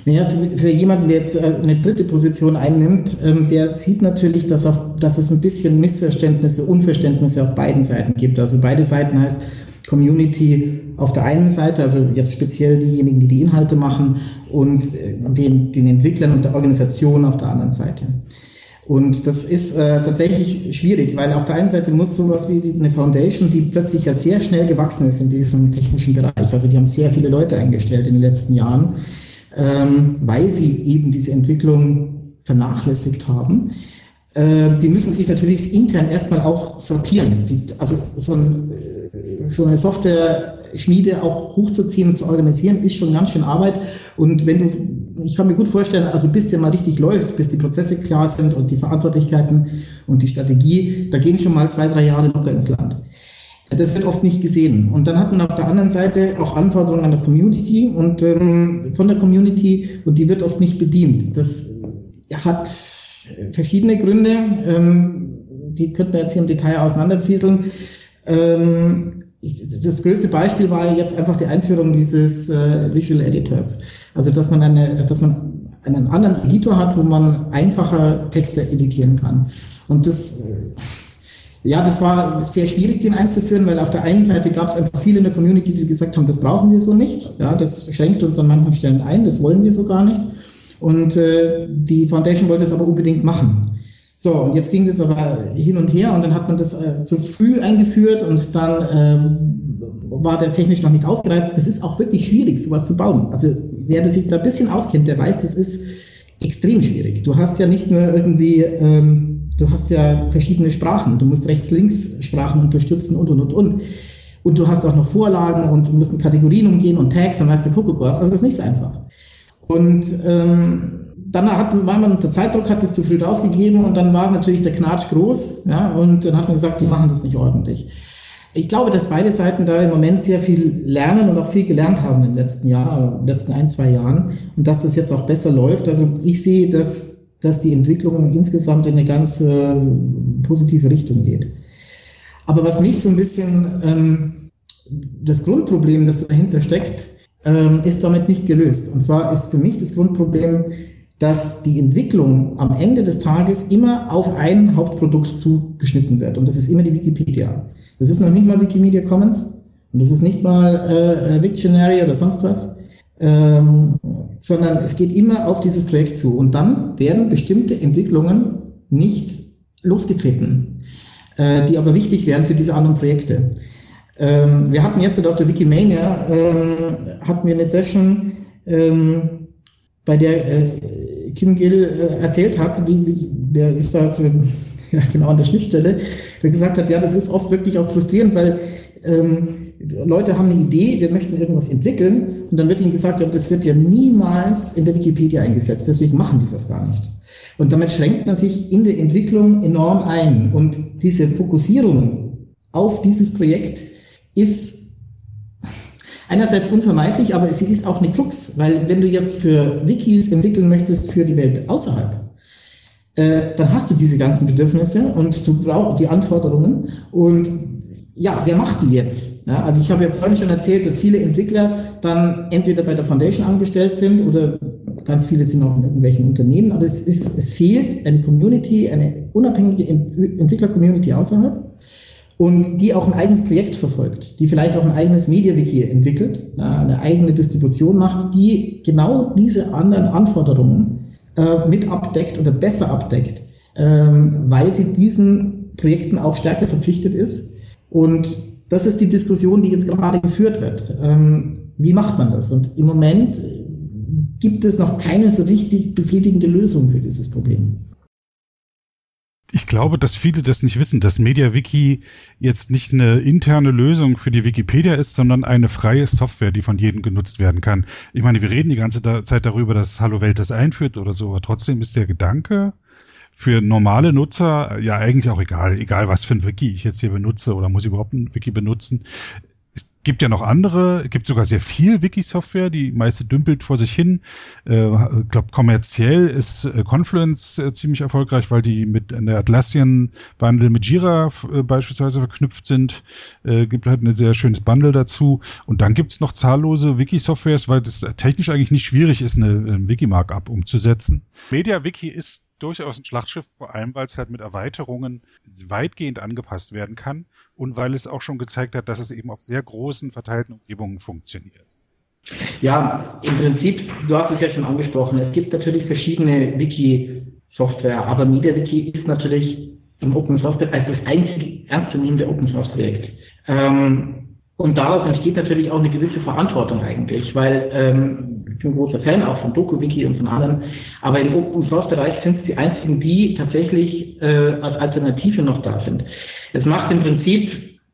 Naja, für, für jemanden, der jetzt äh, eine dritte Position einnimmt, ähm, der sieht natürlich, dass, auf, dass es ein bisschen Missverständnisse, Unverständnisse auf beiden Seiten gibt. Also beide Seiten heißt Community auf der einen Seite, also jetzt speziell diejenigen, die die Inhalte machen, und äh, den, den Entwicklern und der Organisation auf der anderen Seite. Und das ist äh, tatsächlich schwierig, weil auf der einen Seite muss sowas wie eine Foundation, die plötzlich ja sehr schnell gewachsen ist in diesem technischen Bereich, also die haben sehr viele Leute eingestellt in den letzten Jahren, ähm, weil sie eben diese Entwicklung vernachlässigt haben. Äh, die müssen sich natürlich intern erstmal auch sortieren. Die, also so, ein, äh, so eine Software-Schmiede auch hochzuziehen und zu organisieren, ist schon ganz schön Arbeit. Und wenn du ich kann mir gut vorstellen, also bis der mal richtig läuft, bis die Prozesse klar sind und die Verantwortlichkeiten und die Strategie, da gehen schon mal zwei, drei Jahre locker ins Land. Das wird oft nicht gesehen. Und dann hat man auf der anderen Seite auch Anforderungen an der Community und ähm, von der Community und die wird oft nicht bedient. Das hat verschiedene Gründe. Ähm, die könnten wir jetzt hier im Detail auseinanderfieseln. Ähm, das größte Beispiel war jetzt einfach die Einführung dieses äh, Visual Editors. Also dass man eine, dass man einen anderen Editor hat, wo man einfacher Texte editieren kann. Und das, äh, ja, das war sehr schwierig, den einzuführen, weil auf der einen Seite gab es einfach viele in der Community, die gesagt haben, das brauchen wir so nicht. Ja, das schränkt uns an manchen Stellen ein, das wollen wir so gar nicht. Und äh, die Foundation wollte es aber unbedingt machen. So, und jetzt ging das aber hin und her und dann hat man das äh, zu früh eingeführt und dann ähm, war der technisch noch nicht ausgereift. Es ist auch wirklich schwierig, sowas zu bauen. Also wer sich da ein bisschen auskennt, der weiß, das ist extrem schwierig. Du hast ja nicht nur irgendwie, ähm, du hast ja verschiedene Sprachen. Du musst rechts-links-Sprachen unterstützen und, und, und, und. Und du hast auch noch Vorlagen und du musst mit Kategorien umgehen und Tags und weißt du, guck, was. Also das ist nicht so einfach. Und ähm, dann hat, war man unter Zeitdruck, hat es zu früh rausgegeben und dann war es natürlich der Knatsch groß. Ja, und dann hat man gesagt, die machen das nicht ordentlich. Ich glaube, dass beide Seiten da im Moment sehr viel lernen und auch viel gelernt haben im letzten Jahr, in den letzten ein, zwei Jahren und dass das jetzt auch besser läuft. Also ich sehe, dass, dass die Entwicklung insgesamt in eine ganz äh, positive Richtung geht. Aber was mich so ein bisschen, ähm, das Grundproblem, das dahinter steckt, ähm, ist damit nicht gelöst. Und zwar ist für mich das Grundproblem, dass die Entwicklung am Ende des Tages immer auf ein Hauptprodukt zugeschnitten wird. Und das ist immer die Wikipedia. Das ist noch nicht mal Wikimedia Commons und das ist nicht mal äh, Wiktionary oder sonst was, ähm, sondern es geht immer auf dieses Projekt zu. Und dann werden bestimmte Entwicklungen nicht losgetreten, äh, die aber wichtig wären für diese anderen Projekte. Ähm, wir hatten jetzt auf der Wikimania, ähm, hatten wir eine Session, ähm, bei der äh, Kim Gill äh, erzählt hat, der ist da ja, genau an der Schnittstelle, der gesagt hat, ja, das ist oft wirklich auch frustrierend, weil ähm, Leute haben eine Idee, wir möchten irgendwas entwickeln und dann wird ihnen gesagt, ja, das wird ja niemals in der Wikipedia eingesetzt, deswegen machen die das gar nicht. Und damit schränkt man sich in der Entwicklung enorm ein. Und diese Fokussierung auf dieses Projekt ist einerseits unvermeidlich, aber sie ist auch eine Krux, weil wenn du jetzt für Wikis entwickeln möchtest für die Welt außerhalb, äh, dann hast du diese ganzen Bedürfnisse und du brauchst die Anforderungen und ja, wer macht die jetzt? Ja, also ich habe ja vorhin schon erzählt, dass viele Entwickler dann entweder bei der Foundation angestellt sind oder ganz viele sind auch in irgendwelchen Unternehmen, aber es, ist, es fehlt eine Community, eine unabhängige Entwickler-Community außerhalb und die auch ein eigenes Projekt verfolgt, die vielleicht auch ein eigenes MediaWiki entwickelt, eine eigene Distribution macht, die genau diese anderen Anforderungen äh, mit abdeckt oder besser abdeckt, ähm, weil sie diesen Projekten auch stärker verpflichtet ist und das ist die Diskussion, die jetzt gerade geführt wird. Ähm, wie macht man das? Und im Moment gibt es noch keine so richtig befriedigende Lösung für dieses Problem. Ich glaube, dass viele das nicht wissen, dass MediaWiki jetzt nicht eine interne Lösung für die Wikipedia ist, sondern eine freie Software, die von jedem genutzt werden kann. Ich meine, wir reden die ganze Zeit darüber, dass Hallo Welt das einführt oder so, aber trotzdem ist der Gedanke, für normale Nutzer ja eigentlich auch egal, egal was für ein Wiki ich jetzt hier benutze oder muss ich überhaupt ein Wiki benutzen gibt ja noch andere, gibt sogar sehr viel Wiki-Software, die meiste dümpelt vor sich hin. Äh, ich glaube, kommerziell ist äh, Confluence äh, ziemlich erfolgreich, weil die mit der Atlassian-Bundle mit Jira äh, beispielsweise verknüpft sind. Äh, gibt halt ein sehr schönes Bundle dazu. Und dann gibt's noch zahllose Wiki-Softwares, weil das technisch eigentlich nicht schwierig ist, eine, eine Wiki-Markup umzusetzen. MediaWiki ist durchaus ein Schlachtschiff, vor allem weil es halt mit Erweiterungen weitgehend angepasst werden kann und weil es auch schon gezeigt hat, dass es eben auf sehr großen verteilten Umgebungen funktioniert. Ja, im Prinzip, du hast es ja schon angesprochen, es gibt natürlich verschiedene Wiki-Software, aber MediaWiki ist natürlich im Open Source als das einzige ernstzunehmende Open Source Projekt. Ähm, und daraus entsteht natürlich auch eine gewisse Verantwortung eigentlich, weil ähm, ich bin ein großer Fan auch von DokuWiki und von anderen, aber im Open Source Bereich sind es die einzigen, die tatsächlich äh, als Alternative noch da sind. Es macht im Prinzip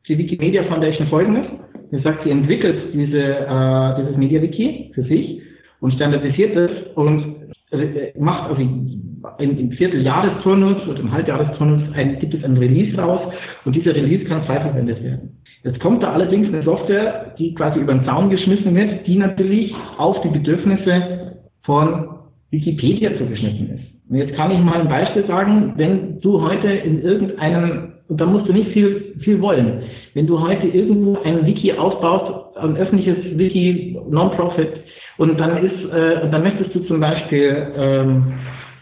die Wikimedia Foundation folgendes. Sie sagt, sie entwickelt diese, äh, dieses MediaWiki für sich und standardisiert es und äh, macht also im, im Vierteljahresturnus oder im Halbjahresturnus ein, gibt es ein Release raus und dieser Release kann frei verwendet werden. Jetzt kommt da allerdings eine Software, die quasi über den Zaun geschmissen wird, die natürlich auf die Bedürfnisse von Wikipedia zugeschnitten ist. Und jetzt kann ich mal ein Beispiel sagen, wenn du heute in irgendeinem, und da musst du nicht viel, viel wollen, wenn du heute irgendwo ein Wiki aufbaust, ein öffentliches Wiki, Non-Profit, und dann ist, äh, dann möchtest du zum Beispiel ähm,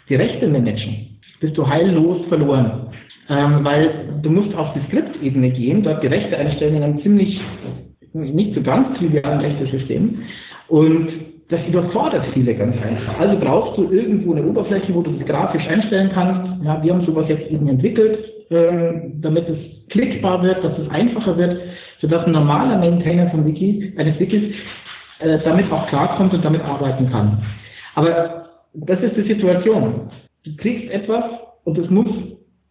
die Rechte managen, bist du heillos verloren. Ähm, weil du musst auf die Skriptebene gehen, dort die Rechte einstellen in einem ziemlich, nicht so ganz trivialen Rechtesystem. Und das überfordert viele ganz einfach. Also brauchst du irgendwo eine Oberfläche, wo du das grafisch einstellen kannst. Ja, wir haben sowas jetzt eben entwickelt, ähm, damit es klickbar wird, dass es einfacher wird, sodass ein normaler Maintainer von Wiki, eines Wikis äh, damit auch klarkommt und damit arbeiten kann. Aber das ist die Situation. Du kriegst etwas und es muss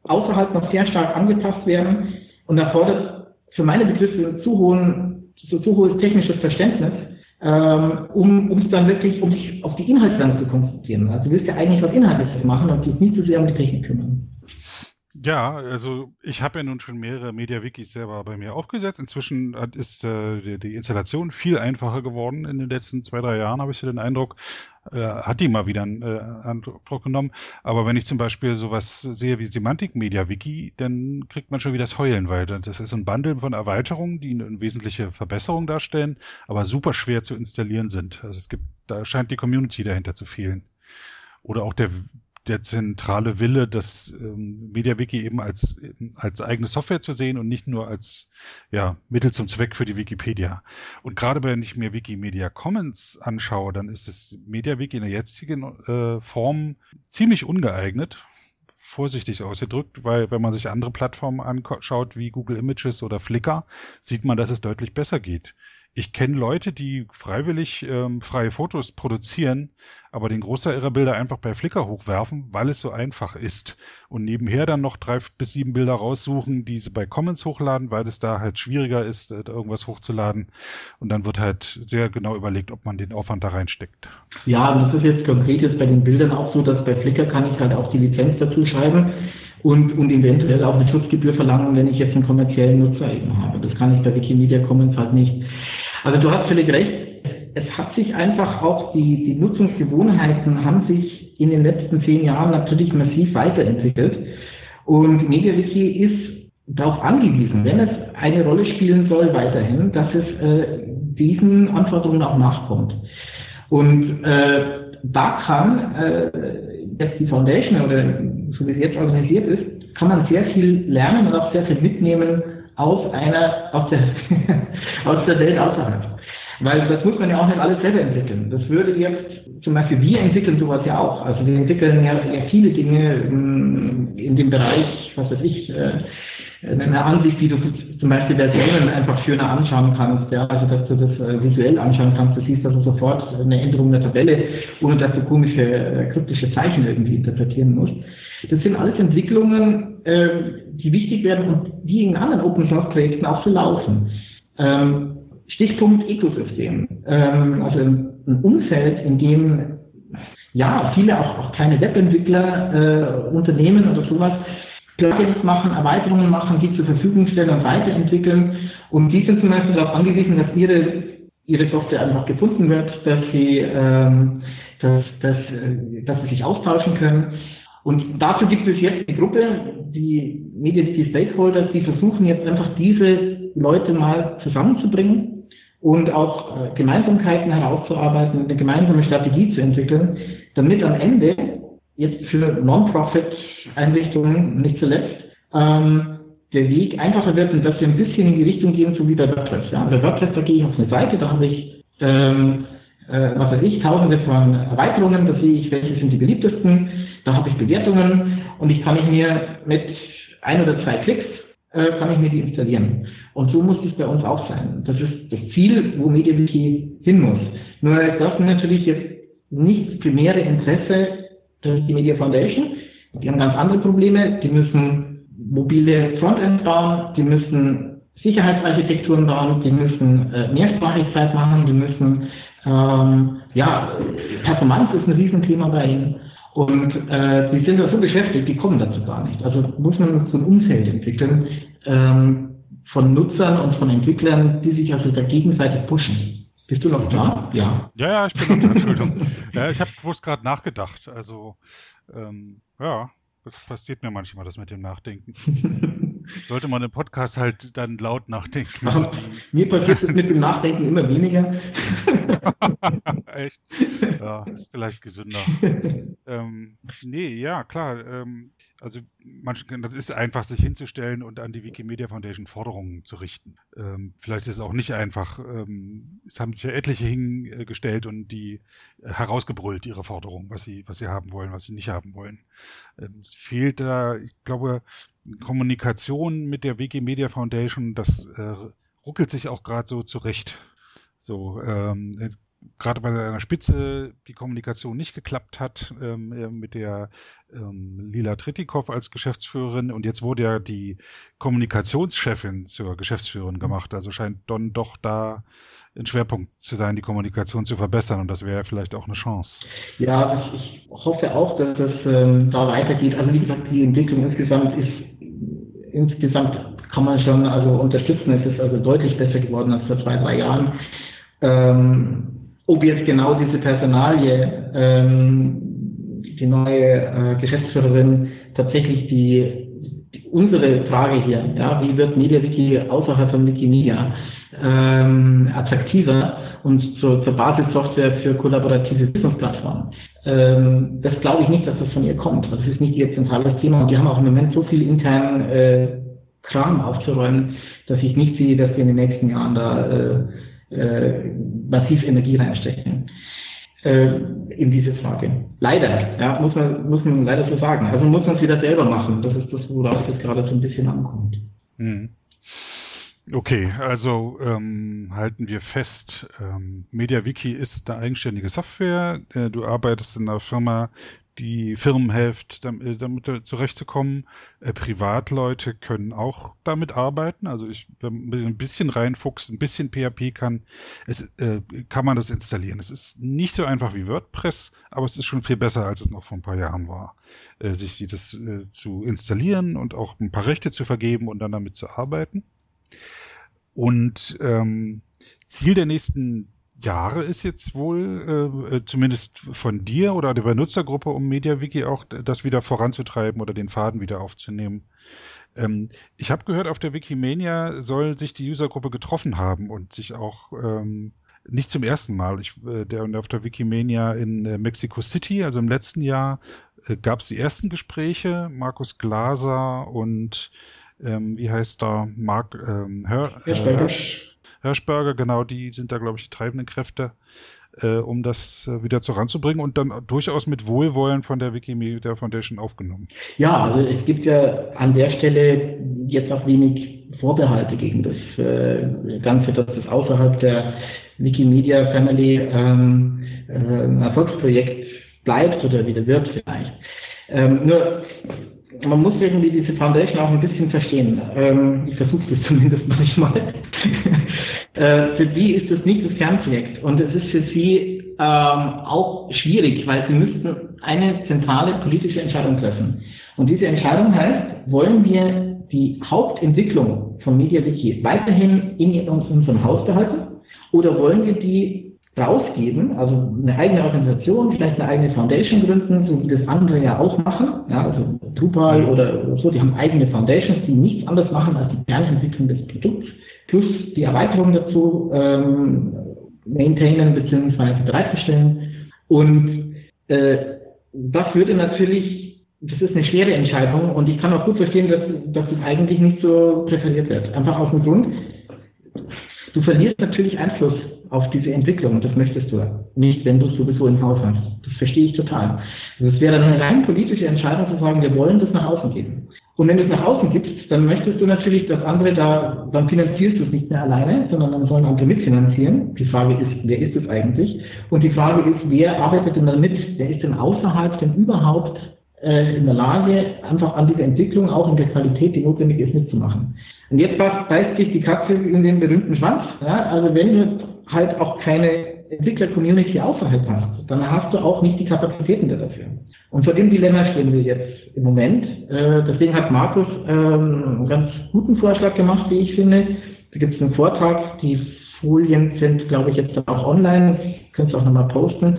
außerhalb noch sehr stark angepasst werden und erfordert für meine Begriffe zu hohen, so, zu hohes technisches Verständnis, ähm, um es dann wirklich, um sich auf die Inhalte dann zu konzentrieren. Also du willst ja eigentlich was Inhaltliches machen und dich nicht so sehr um die Technik kümmern. Ja, also ich habe ja nun schon mehrere MediaWikis selber bei mir aufgesetzt. Inzwischen ist äh, die, die, Installation viel einfacher geworden in den letzten zwei, drei Jahren, habe ich so den Eindruck. Äh, hat die mal wieder einen äh, Eindruck genommen. Aber wenn ich zum Beispiel sowas sehe wie Semantik MediaWiki, dann kriegt man schon wieder das Heulen, weil das ist ein Bundle von Erweiterungen, die eine wesentliche Verbesserung darstellen, aber super schwer zu installieren sind. Also es gibt, da scheint die Community dahinter zu fehlen. Oder auch der der zentrale Wille, das ähm, MediaWiki eben als, als eigene Software zu sehen und nicht nur als ja, Mittel zum Zweck für die Wikipedia. Und gerade wenn ich mir Wikimedia Commons anschaue, dann ist das MediaWiki in der jetzigen äh, Form ziemlich ungeeignet, vorsichtig ausgedrückt, weil wenn man sich andere Plattformen anschaut wie Google Images oder Flickr, sieht man, dass es deutlich besser geht. Ich kenne Leute, die freiwillig ähm, freie Fotos produzieren, aber den Großteil ihrer Bilder einfach bei Flickr hochwerfen, weil es so einfach ist. Und nebenher dann noch drei bis sieben Bilder raussuchen, die sie bei Comments hochladen, weil es da halt schwieriger ist, äh, irgendwas hochzuladen. Und dann wird halt sehr genau überlegt, ob man den Aufwand da reinsteckt. Ja, das ist jetzt konkret jetzt bei den Bildern auch so, dass bei Flickr kann ich halt auch die Lizenz dazu schreiben und, und eventuell auch eine Schutzgebühr verlangen, wenn ich jetzt einen kommerziellen Nutzer eben habe. Das kann ich bei Wikimedia Commons halt nicht. Also du hast völlig recht. Es hat sich einfach auch die, die Nutzungsgewohnheiten haben sich in den letzten zehn Jahren natürlich massiv weiterentwickelt. Und MediaWiki ist darauf angewiesen, wenn es eine Rolle spielen soll weiterhin, dass es äh, diesen Anforderungen auch nachkommt. Und äh, da kann äh, jetzt die Foundation oder so wie es jetzt organisiert ist, kann man sehr viel lernen und auch sehr viel mitnehmen aus einer, aus der, aus der Welt außerhalb. Weil das muss man ja auch nicht alles selber entwickeln. Das würde jetzt, zum Beispiel wir entwickeln sowas ja auch. Also wir entwickeln ja, ja viele Dinge in, in dem Bereich, was weiß ich, äh, eine Ansicht, wie du zum Beispiel Versionen einfach schöner anschauen kannst, ja, also dass du das äh, visuell anschauen kannst, du siehst also sofort eine Änderung der Tabelle, ohne dass du komische, äh, kryptische Zeichen irgendwie interpretieren musst. Das sind alles Entwicklungen, äh, die wichtig werden und die in anderen Open Source Projekten auch so laufen. Ähm, Stichpunkt Ökosystem. Ähm, also ein Umfeld, in dem ja viele auch, auch kleine Webentwickler, äh, Unternehmen oder sowas Plugins machen, Erweiterungen machen, die zur Verfügung stellen und weiterentwickeln. Und die sind zum Beispiel darauf angewiesen, dass ihre, ihre Software einfach gefunden wird, dass sie, ähm, dass, dass, äh, dass sie sich austauschen können. Und dazu gibt es jetzt eine Gruppe, die MediaCity Stakeholders, die versuchen jetzt einfach diese Leute mal zusammenzubringen und auch äh, Gemeinsamkeiten herauszuarbeiten, eine gemeinsame Strategie zu entwickeln, damit am Ende jetzt für Non-Profit-Einrichtungen nicht zuletzt ähm, der Weg einfacher wird und dass wir ein bisschen in die Richtung gehen, so wie bei WordPress. Ja. Bei WordPress, da gehe ich auf eine Seite, da habe ich ähm, äh, was weiß ich, tausende von Erweiterungen, da sehe ich, welche sind die beliebtesten, da habe ich Bewertungen und ich kann ich mir mit ein oder zwei Klicks äh, kann ich mir die installieren. Und so muss es bei uns auch sein. Das ist das Ziel, wo MediaWiki hin muss. Nur das ist natürlich jetzt nicht das primäre Interesse der Media Foundation. Die haben ganz andere Probleme. Die müssen mobile Frontends bauen, die müssen Sicherheitsarchitekturen bauen, die müssen äh, Mehrsprachigkeit machen, die müssen ähm, ja, Performance ist ein Riesenthema bei ihnen. Und äh, die sind da so beschäftigt, die kommen dazu gar nicht. Also muss man so ein Umfeld entwickeln ähm, von Nutzern und von Entwicklern, die sich also da gegenseitig pushen. Bist du noch da? Ja. Ja, ja, ich bin noch da, Entschuldigung. ja, ich habe bloß gerade nachgedacht. Also, ähm, ja, das passiert mir manchmal, das mit dem Nachdenken. Sollte man im Podcast halt dann laut nachdenken. Also die, Mir passiert es mit dem Nachdenken immer weniger. Echt? Ja, ist vielleicht gesünder. ähm, nee, ja, klar. Ähm, also manchmal, das ist einfach, sich hinzustellen und an die Wikimedia Foundation Forderungen zu richten. Ähm, vielleicht ist es auch nicht einfach. Ähm, es haben sich ja etliche hingestellt und die herausgebrüllt, ihre Forderungen, was sie, was sie haben wollen, was sie nicht haben wollen. Ähm, es fehlt da, ich glaube, Kommunikation mit der Wikimedia Foundation, das äh, ruckelt sich auch gerade so zurecht. So, ähm, gerade bei einer Spitze die Kommunikation nicht geklappt hat ähm, äh, mit der ähm, Lila Tritikow als Geschäftsführerin und jetzt wurde ja die Kommunikationschefin zur Geschäftsführerin gemacht. Also scheint Don doch da ein Schwerpunkt zu sein, die Kommunikation zu verbessern und das wäre vielleicht auch eine Chance. Ja, ich, hoffe auch, dass das ähm, da weitergeht. Also wie gesagt, die Entwicklung insgesamt ist insgesamt kann man schon also unterstützen. Es ist also deutlich besser geworden als vor zwei, drei Jahren. Ähm, ob jetzt genau diese Personalie, ähm, die neue äh, Geschäftsführerin tatsächlich die, die, unsere Frage hier, ja, wie wird MediaWiki außerhalb von Wikimedia ähm, attraktiver und zur, zur Basissoftware für kollaborative Business-Plattformen. Ähm, das glaube ich nicht, dass das von ihr kommt. Das ist nicht ihr zentrales Thema und die haben auch im Moment so viel internen äh, Kram aufzuräumen, dass ich nicht sehe, dass wir in den nächsten Jahren da äh, äh, massiv Energie reinstecken äh, in diese Frage. Leider, ja, muss man, muss man leider so sagen. Also muss man es wieder selber machen. Das ist das, worauf es gerade so ein bisschen ankommt. Hm. Okay, also ähm, halten wir fest, ähm, MediaWiki ist eine eigenständige Software. Äh, du arbeitest in einer Firma, die Firmen hilft, damit, damit zurechtzukommen. Äh, Privatleute können auch damit arbeiten. Also ich, wenn man ein bisschen reinfuchst, ein bisschen PHP kann, es, äh, kann man das installieren. Es ist nicht so einfach wie WordPress, aber es ist schon viel besser, als es noch vor ein paar Jahren war, äh, sich das äh, zu installieren und auch ein paar Rechte zu vergeben und dann damit zu arbeiten. Und ähm, Ziel der nächsten Jahre ist jetzt wohl, äh, zumindest von dir oder der Benutzergruppe um MediaWiki auch, das wieder voranzutreiben oder den Faden wieder aufzunehmen. Ähm, ich habe gehört, auf der Wikimania soll sich die Usergruppe getroffen haben und sich auch ähm, nicht zum ersten Mal. Ich, äh, der, auf der Wikimania in äh, Mexico City, also im letzten Jahr, äh, gab es die ersten Gespräche. Markus Glaser und ähm, wie heißt da, Mark ähm, Hör, Hirsch, Hirschberger, genau, die sind da, glaube ich, die treibenden Kräfte, äh, um das äh, wieder voranzubringen und dann durchaus mit Wohlwollen von der Wikimedia Foundation aufgenommen. Ja, also es gibt ja an der Stelle jetzt auch wenig Vorbehalte gegen das äh, Ganze, dass das außerhalb der Wikimedia Family ähm, äh, ein Erfolgsprojekt bleibt oder wieder wird vielleicht. Ähm, nur man muss irgendwie diese Foundation auch ein bisschen verstehen. Ähm, ich versuche das zumindest manchmal. äh, für die ist das nicht das Kernprojekt und es ist für sie ähm, auch schwierig, weil sie müssten eine zentrale politische Entscheidung treffen. Und diese Entscheidung heißt, wollen wir die Hauptentwicklung von MediaWiki weiterhin in unserem Haus behalten oder wollen wir die rausgeben, also eine eigene Organisation, vielleicht eine eigene Foundation gründen, so wie das andere ja auch machen. Ja, also Drupal oder so, die haben eigene Foundations, die nichts anderes machen als die Kernentwicklung des Produkts, plus die Erweiterung dazu ähm, maintainen bzw. bereitstellen. Und äh, das würde natürlich, das ist eine schwere Entscheidung und ich kann auch gut verstehen, dass, dass das eigentlich nicht so präferiert wird. Einfach aus dem Grund, du verlierst natürlich Einfluss auf diese Entwicklung. Und das möchtest du nicht, wenn du es sowieso im Haus hast. Das verstehe ich total. Also es wäre dann eine rein politische Entscheidung zu sagen, wir wollen das nach außen geben. Und wenn du es nach außen gibst, dann möchtest du natürlich, dass andere da, dann finanzierst du es nicht mehr alleine, sondern dann sollen andere mitfinanzieren. Die Frage ist, wer ist es eigentlich? Und die Frage ist, wer arbeitet denn damit? Wer ist denn außerhalb denn überhaupt äh, in der Lage, einfach an dieser Entwicklung, auch in der Qualität, die notwendig ist, mitzumachen? Und jetzt beißt sich die Katze in den berühmten Schwanz. Ja? Also wenn du halt auch keine Entwickler-Community außerhalb hast, dann hast du auch nicht die Kapazitäten dafür. Und vor dem Dilemma stehen wir jetzt im Moment. Äh, deswegen hat Markus ähm, einen ganz guten Vorschlag gemacht, wie ich finde. Da gibt es einen Vortrag, die Folien sind, glaube ich, jetzt auch online. Könnt ihr auch nochmal posten.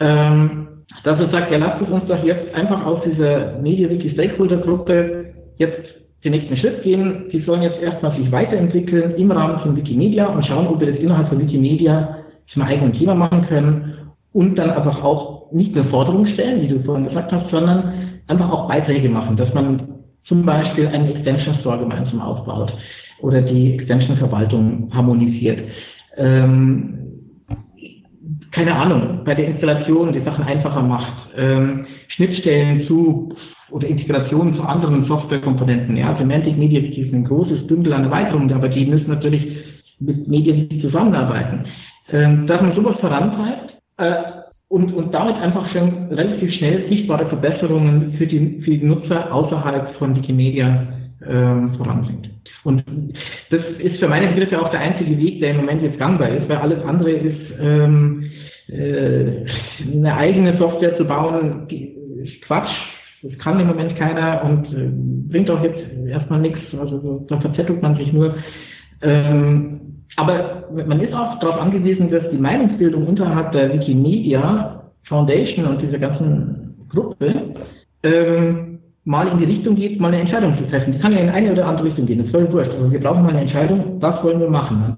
Ähm, dass er sagt, ja, lasst es uns doch jetzt einfach aus dieser MediaWiki Stakeholder Gruppe jetzt den nächsten Schritt gehen. Sie sollen jetzt erstmal sich weiterentwickeln im Rahmen von Wikimedia und schauen, ob wir das innerhalb von Wikimedia zum eigenen Thema machen können und dann einfach auch nicht nur Forderungen stellen, wie du vorhin gesagt hast, sondern einfach auch Beiträge machen, dass man zum Beispiel einen Extension Store gemeinsam aufbaut oder die Extension-Verwaltung harmonisiert. Ähm, keine Ahnung, bei der Installation die Sachen einfacher macht, ähm, Schnittstellen zu oder Integration zu anderen Softwarekomponenten. Ja, Semantic Media ist ein großes Bündel an Erweiterungen, aber die müssen natürlich mit Medien zusammenarbeiten. Ähm, dass man sowas vorantreibt äh, und, und damit einfach schon relativ schnell sichtbare Verbesserungen für die, für die Nutzer außerhalb von Wikimedia äh, voranbringt. Und das ist für meine Begriffe auch der einzige Weg, der im Moment jetzt gangbar ist, weil alles andere ist ähm, äh, eine eigene Software zu bauen, Quatsch das kann im Moment keiner und äh, bringt auch jetzt erstmal nichts. Also da verzettelt man sich nur. Ähm, aber man ist auch darauf angewiesen, dass die Meinungsbildung unterhalb der Wikimedia Foundation und dieser ganzen Gruppe ähm, mal in die Richtung geht, mal eine Entscheidung zu treffen. Die kann ja in eine oder andere Richtung gehen, das ist völlig wurscht. Also wir brauchen mal eine Entscheidung, was wollen wir machen.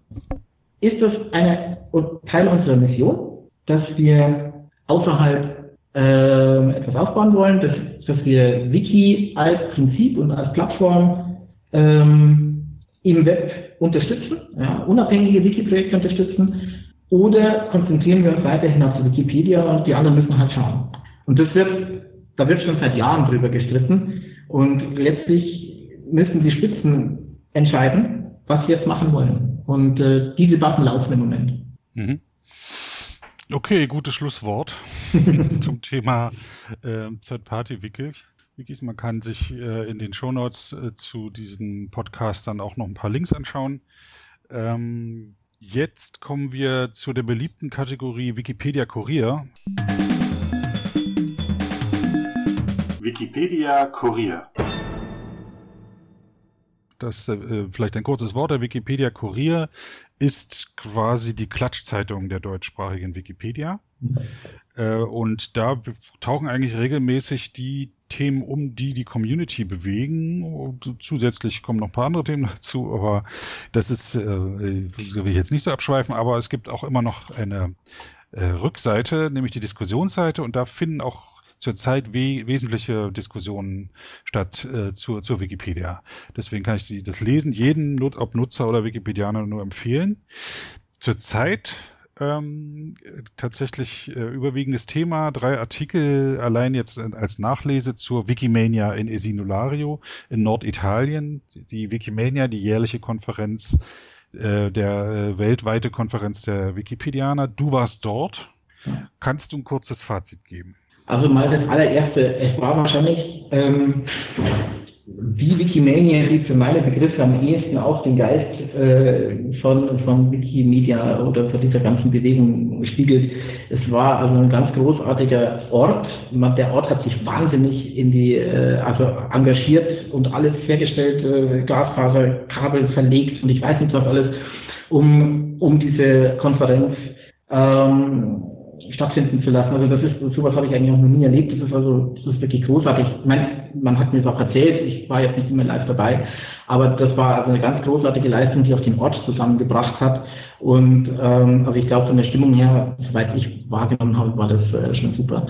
Ist das eine Teil unserer Mission, dass wir außerhalb äh, etwas aufbauen wollen, dass dass wir Wiki als Prinzip und als Plattform ähm, im Web unterstützen, ja, unabhängige Wiki-Projekte unterstützen, oder konzentrieren wir uns weiterhin auf die Wikipedia und die anderen müssen halt schauen. Und das wird, da wird schon seit Jahren drüber gestritten und letztlich müssen die Spitzen entscheiden, was wir jetzt machen wollen. Und äh, die Debatten laufen im Moment. Mhm. Okay, gutes Schlusswort zum Thema äh, Third-Party-Wikis. Wikis. Man kann sich äh, in den Shownotes äh, zu diesem Podcast dann auch noch ein paar Links anschauen. Ähm, jetzt kommen wir zu der beliebten Kategorie Wikipedia Kurier. Wikipedia Kurier das äh, vielleicht ein kurzes Wort, der Wikipedia Kurier ist quasi die Klatschzeitung der deutschsprachigen Wikipedia. Mhm. Äh, und da tauchen eigentlich regelmäßig die Themen um, die die Community bewegen. Und zusätzlich kommen noch ein paar andere Themen dazu, aber das ist, äh, will ich jetzt nicht so abschweifen, aber es gibt auch immer noch eine äh, Rückseite, nämlich die Diskussionsseite und da finden auch zurzeit we wesentliche Diskussionen statt äh, zur, zur Wikipedia. Deswegen kann ich die, das Lesen jeden, ob Nutzer oder Wikipedianer, nur empfehlen. Zurzeit ähm, tatsächlich äh, überwiegendes Thema, drei Artikel allein jetzt als Nachlese zur Wikimania in Esinulario in Norditalien. Die Wikimania, die jährliche Konferenz, äh, der äh, weltweite Konferenz der Wikipedianer. Du warst dort. Kannst du ein kurzes Fazit geben? Also mal das allererste, es war wahrscheinlich ähm, die Wikimania, die für meine Begriffe am ehesten auch den Geist äh, von, von Wikimedia oder von dieser ganzen Bewegung spiegelt. Es war also ein ganz großartiger Ort. Der Ort hat sich wahnsinnig in die, äh, also engagiert und alles hergestellt, äh, Glasfaser, Kabel verlegt und ich weiß nicht was alles, um, um diese Konferenz ähm, stattfinden zu lassen. Also das ist, sowas habe ich eigentlich auch noch nie erlebt. Das ist also, das ist wirklich großartig. Ich meine, man hat mir das auch erzählt, ich war jetzt nicht immer live dabei, aber das war also eine ganz großartige Leistung, die auch den Ort zusammengebracht hat. Und ähm, also ich glaube, von der Stimmung her, soweit ich wahrgenommen habe, war das äh, schon super.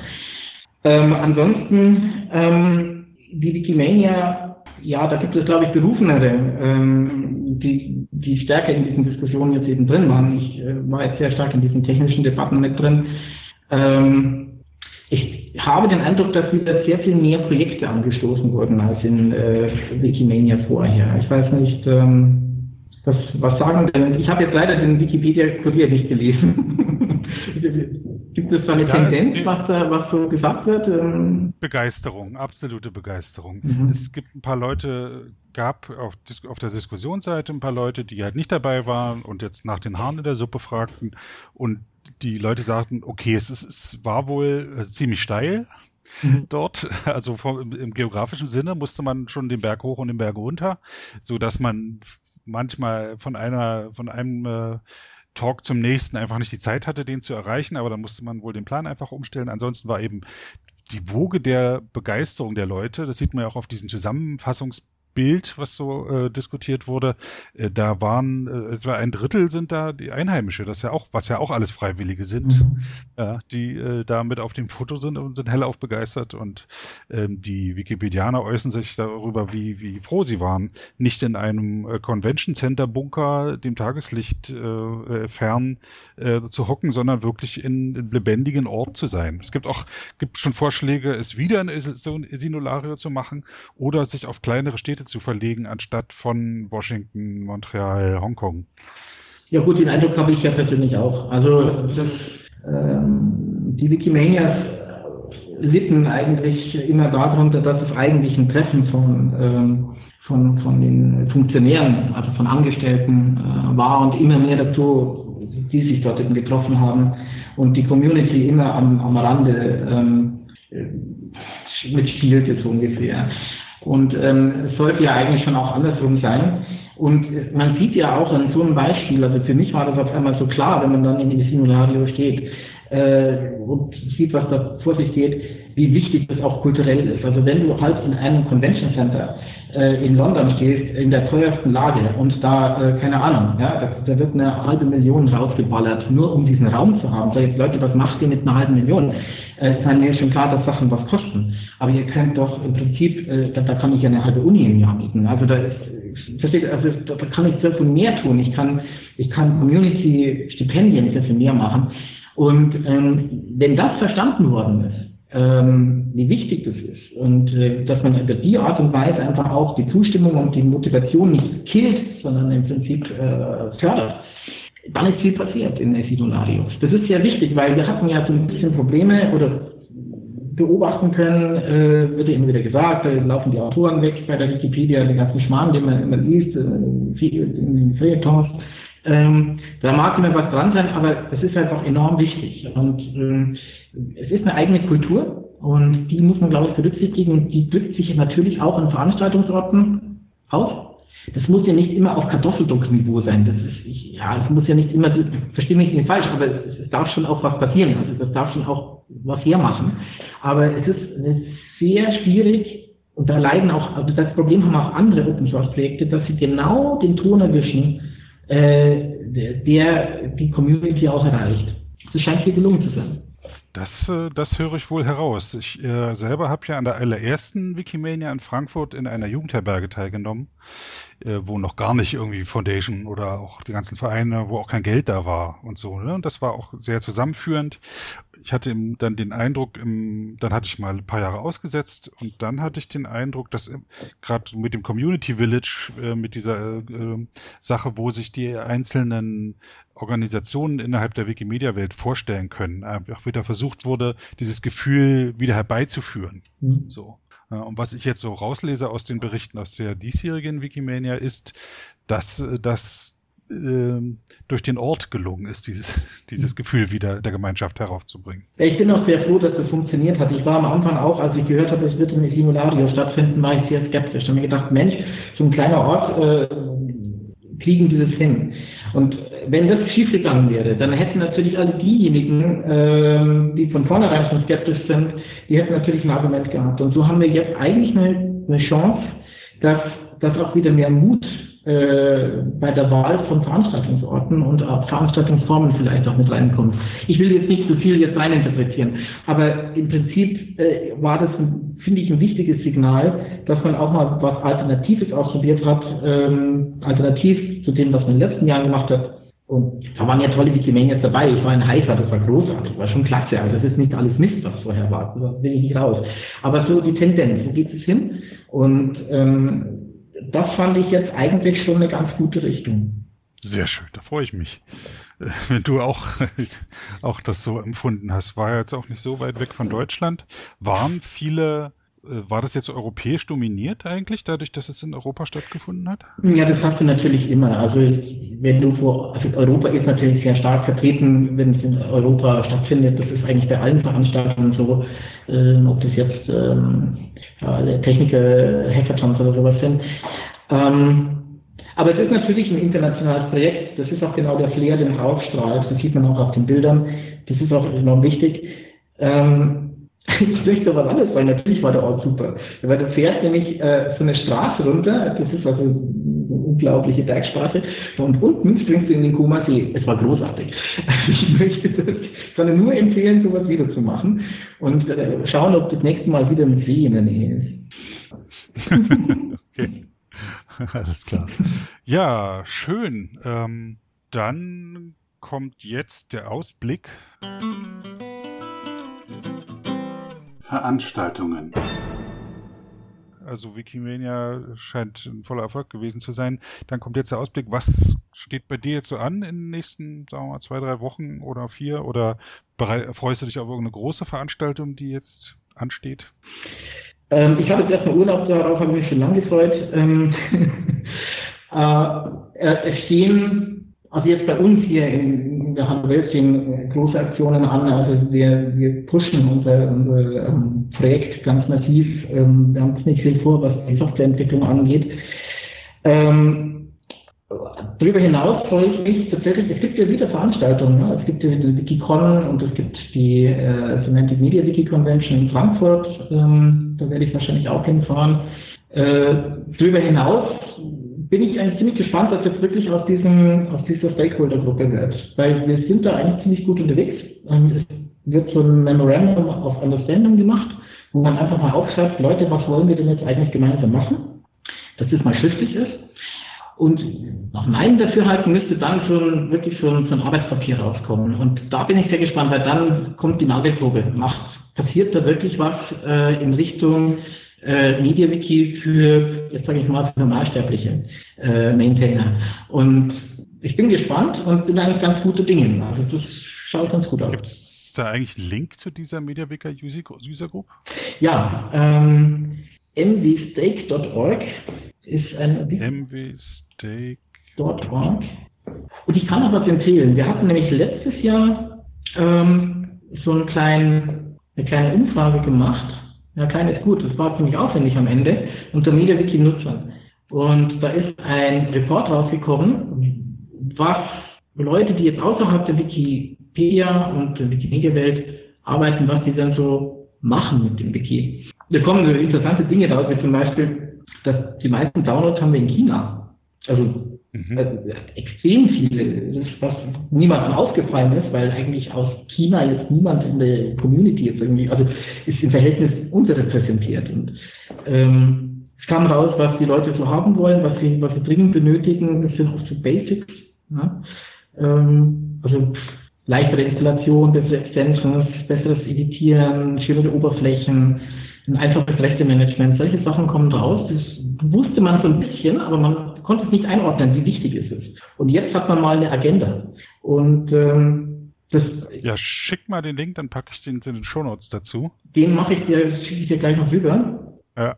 Ähm, ansonsten, ähm, die Wikimania, ja, da gibt es, glaube ich, Berufenere, ähm, die, die stärker in diesen Diskussionen jetzt eben drin waren. Ich äh, war jetzt sehr stark in diesen technischen Debatten mit drin. Ähm, ich habe den Eindruck, dass wieder sehr viel mehr Projekte angestoßen wurden als in äh, Wikimania vorher. Ich weiß nicht, ähm, was, was sagen denn? Ich habe jetzt leider den Wikipedia-Kurier nicht gelesen. Gibt es da eine da Tendenz, was, da, was so gesagt wird? Ähm Begeisterung, absolute Begeisterung. Mhm. Es gibt ein paar Leute, gab auf, auf der Diskussionsseite ein paar Leute, die halt nicht dabei waren und jetzt nach den Haaren in der Suppe fragten und die Leute sagten, okay, es, ist, es war wohl ziemlich steil mhm. dort, also vom, im geografischen Sinne musste man schon den Berg hoch und den Berg runter, so dass man manchmal von einer, von einem äh, Talk zum nächsten einfach nicht die Zeit hatte, den zu erreichen, aber dann musste man wohl den Plan einfach umstellen. Ansonsten war eben die Woge der Begeisterung der Leute, das sieht man ja auch auf diesen Zusammenfassungs Bild, was so äh, diskutiert wurde, äh, da waren äh, etwa ein Drittel sind da die Einheimische, das ja auch, was ja auch alles Freiwillige sind, mhm. ja, die äh, da mit auf dem Foto sind und sind hellauf begeistert und ähm, die Wikipedianer äußern sich darüber, wie wie froh sie waren, nicht in einem äh, Convention Center Bunker dem Tageslicht äh, äh, fern äh, zu hocken, sondern wirklich in, in lebendigen Ort zu sein. Es gibt auch gibt schon Vorschläge, es wieder in so ein Sinulario zu machen oder sich auf kleinere Städte zu verlegen, anstatt von Washington, Montreal, Hongkong. Ja gut, den Eindruck habe ich ja persönlich auch. Also das, ähm, die Wikimanias litten eigentlich immer darunter, dass es eigentlich ein Treffen von, ähm, von, von den Funktionären, also von Angestellten äh, war und immer mehr dazu, die sich dort eben getroffen haben und die Community immer am, am Rande ähm, mitspielte so ungefähr. Und ähm, es sollte ja eigentlich schon auch andersrum sein. Und man sieht ja auch an so einem Beispiel, also für mich war das auf einmal so klar, wenn man dann in die Simulario steht äh, und sieht, was da vor sich geht, wie wichtig das auch kulturell ist. Also wenn du halt in einem Convention Center äh, in London stehst, in der teuersten Lage und da, äh, keine Ahnung, ja, da, wird eine halbe Million rausgeballert, nur um diesen Raum zu haben. Sag jetzt Leute, was macht ihr mit einer halben Million? Äh, ist mir schon klar, dass Sachen was kosten. Aber ihr könnt doch im Prinzip, äh, da, da kann ich ja eine halbe Uni im Jahr mieten. Also da ist, versteht, also da kann ich sehr viel mehr tun. Ich kann, ich kann Community-Stipendien sehr viel mehr machen. Und ähm, wenn das verstanden worden ist, ähm, wie wichtig das ist und äh, dass man über die Art und Weise einfach auch die Zustimmung und die Motivation nicht killt, sondern im Prinzip äh, fördert. Dann ist viel passiert in Sidolarius. Das ist sehr wichtig, weil wir hatten ja so ein bisschen Probleme oder beobachten können, äh, wird immer wieder gesagt, da laufen die Autoren weg bei der Wikipedia, den ganzen Schmarrn, den man immer liest, äh, in den Feuilletons. Ähm, da mag immer was dran sein, aber es ist halt auch enorm wichtig. Und ähm, es ist eine eigene Kultur und die muss man, glaube ich, berücksichtigen und die drückt sich natürlich auch an Veranstaltungsorten aus. Das muss ja nicht immer auf Kartoffeldunkniveau sein. Das ist, ich, ja, es muss ja nicht immer, verstehe mich nicht falsch, aber es, es darf schon auch was passieren. Also es darf schon auch was hermachen. Aber es ist sehr schwierig und da leiden auch, also das Problem haben auch andere Open Source Projekte, dass sie genau den Ton erwischen, äh, der die Community auch erreicht. Das scheint hier gelungen zu sein. Das, äh, das höre ich wohl heraus. Ich äh, selber habe ja an der allerersten Wikimania in Frankfurt in einer Jugendherberge teilgenommen, äh, wo noch gar nicht irgendwie Foundation oder auch die ganzen Vereine, wo auch kein Geld da war und so. Ne? Und das war auch sehr zusammenführend ich hatte dann den Eindruck, im, dann hatte ich mal ein paar Jahre ausgesetzt und dann hatte ich den Eindruck, dass gerade mit dem Community Village, äh, mit dieser äh, Sache, wo sich die einzelnen Organisationen innerhalb der Wikimedia-Welt vorstellen können, einfach wieder versucht wurde, dieses Gefühl wieder herbeizuführen. Mhm. So. Und was ich jetzt so rauslese aus den Berichten aus der diesjährigen Wikimania ist, dass, dass ähm, durch den Ort gelungen ist, dieses, dieses Gefühl wieder der Gemeinschaft heraufzubringen. Ich bin auch sehr froh, dass das funktioniert hat. Ich war am Anfang auch, als ich gehört habe, es wird in Simulario stattfinden, war ich sehr skeptisch. Ich habe mir gedacht, Mensch, so ein kleiner Ort äh, kriegen dieses hin. Und wenn das schiefgegangen wäre, dann hätten natürlich alle diejenigen, äh, die von vornherein schon skeptisch sind, die hätten natürlich ein Argument gehabt. Und so haben wir jetzt eigentlich eine, eine Chance, dass dass auch wieder mehr Mut äh, bei der Wahl von Veranstaltungsorten und Veranstaltungsformen vielleicht auch mit reinkommt. Ich will jetzt nicht so viel jetzt reininterpretieren, aber im Prinzip äh, war das, finde ich, ein wichtiges Signal, dass man auch mal was Alternatives ausprobiert hat, ähm, alternativ zu dem, was man in den letzten Jahren gemacht hat. Und da waren ja tolle Wikimanias dabei. Ich war in Haifa, das war großartig, war schon klasse. Also das ist nicht alles Mist, was vorher war. Das will ich nicht raus. Aber so die Tendenz, wo geht es hin? Und ähm, das fand ich jetzt eigentlich schon eine ganz gute Richtung. Sehr schön, da freue ich mich. Wenn du auch, auch das so empfunden hast, war ja jetzt auch nicht so weit weg von Deutschland. Waren viele, war das jetzt europäisch dominiert eigentlich, dadurch, dass es in Europa stattgefunden hat? Ja, das hast du natürlich immer. Also wenn du vor, also Europa ist natürlich sehr stark vertreten, wenn es in Europa stattfindet. Das ist eigentlich bei allen Veranstaltungen so, äh, ob das jetzt ähm, ja, Techniker, Hackathons oder sowas sind. Ähm, aber es ist natürlich ein internationales Projekt. Das ist auch genau der Flair, den rausstrahlt. Das sieht man auch auf den Bildern. Das ist auch enorm wichtig. Ähm, ich möchte aber alles, weil natürlich war der Ort super. Weil du fährst nämlich äh, so eine Straße runter, das ist also eine unglaubliche Bergstraße, und unten springst du in den Koma See. Es war großartig. Ich möchte das, sondern nur empfehlen, sowas wieder zu machen und äh, schauen, ob das nächste Mal wieder ein See in der Nähe ist. okay. Alles klar. Ja, schön. Ähm, dann kommt jetzt der Ausblick. Veranstaltungen. Also Wikimania scheint ein voller Erfolg gewesen zu sein. Dann kommt jetzt der Ausblick. Was steht bei dir jetzt so an in den nächsten, sagen wir mal, zwei, drei Wochen oder vier? Oder freust du dich auf irgendeine große Veranstaltung, die jetzt ansteht? Ähm, ich habe jetzt erstmal Urlaub, darauf habe ich mich schon lange gefreut. Ähm, äh, es stehen, also jetzt bei uns hier in der Handel stehen große Aktionen an. Also wir, wir pushen unser, unser ähm, Projekt ganz massiv. Ähm, wir haben ziemlich viel vor, was die Softwareentwicklung angeht. Ähm, Darüber hinaus freue ich mich tatsächlich, es gibt ja wieder Veranstaltungen. Ne? Es gibt ja die Wikicon und es gibt die äh, Semantic Media Wiki Convention in Frankfurt. Ähm, da werde ich wahrscheinlich auch hinfahren. Äh, darüber hinaus bin ich eigentlich ziemlich gespannt, was jetzt wirklich aus, diesem, aus dieser Stakeholder-Gruppe wird. Weil wir sind da eigentlich ziemlich gut unterwegs. Ähm, es wird so ein Memorandum of Understanding gemacht, wo man einfach mal aufschreibt, Leute, was wollen wir denn jetzt eigentlich gemeinsam machen? Dass das mal schriftlich ist. Und nach meinem Dafürhalten müsste dann schon wirklich so ein, Arbeitspapier rauskommen. Und da bin ich sehr gespannt, weil dann kommt die Nagelprobe. Macht passiert da wirklich was äh, in Richtung äh, MediaWiki für, jetzt sage ich mal, für normalsterbliche äh, Maintainer. Und ich bin gespannt und bin eigentlich ganz gute Dinge. Also das schaut ganz gut aus. Gibt es da eigentlich einen Link zu dieser MediaWiki User Group? Ja, ähm, mvstake.org ist ein mvstake.org. Und ich kann auch was empfehlen. Wir hatten nämlich letztes Jahr ähm, so einen kleinen, eine kleine Umfrage gemacht. Ja, klein ist gut, das war ziemlich aufwendig am Ende, unter MediaWiki-Nutzern. Und da ist ein Report rausgekommen, was Leute, die jetzt außerhalb der Wikipedia und der Wikimedia-Welt arbeiten, was die dann so machen mit dem Wiki. Da kommen so interessante Dinge raus, wie zum Beispiel, dass die meisten Downloads haben wir in China. Also Mhm. Also, extrem viele, was niemandem aufgefallen ist, weil eigentlich aus China jetzt niemand in der Community jetzt irgendwie, also ist im Verhältnis unterrepräsentiert. Und ähm, es kam raus, was die Leute so haben wollen, was sie, was sie dringend benötigen, das sind auch so Basics. Ja? Ähm, also leichtere Installation, bessere Extensions, besseres Editieren, schönere Oberflächen, ein einfaches Rechtemanagement, solche Sachen kommen raus. Das wusste man so ein bisschen, aber man konnte es nicht einordnen, wie wichtig ist es ist. Und jetzt hat man mal eine Agenda. Und ähm, das, ja, schick mal den Link, dann packe ich den in den Shownotes dazu. Den mache ich dir, schicke ich dir gleich noch rüber. Ja.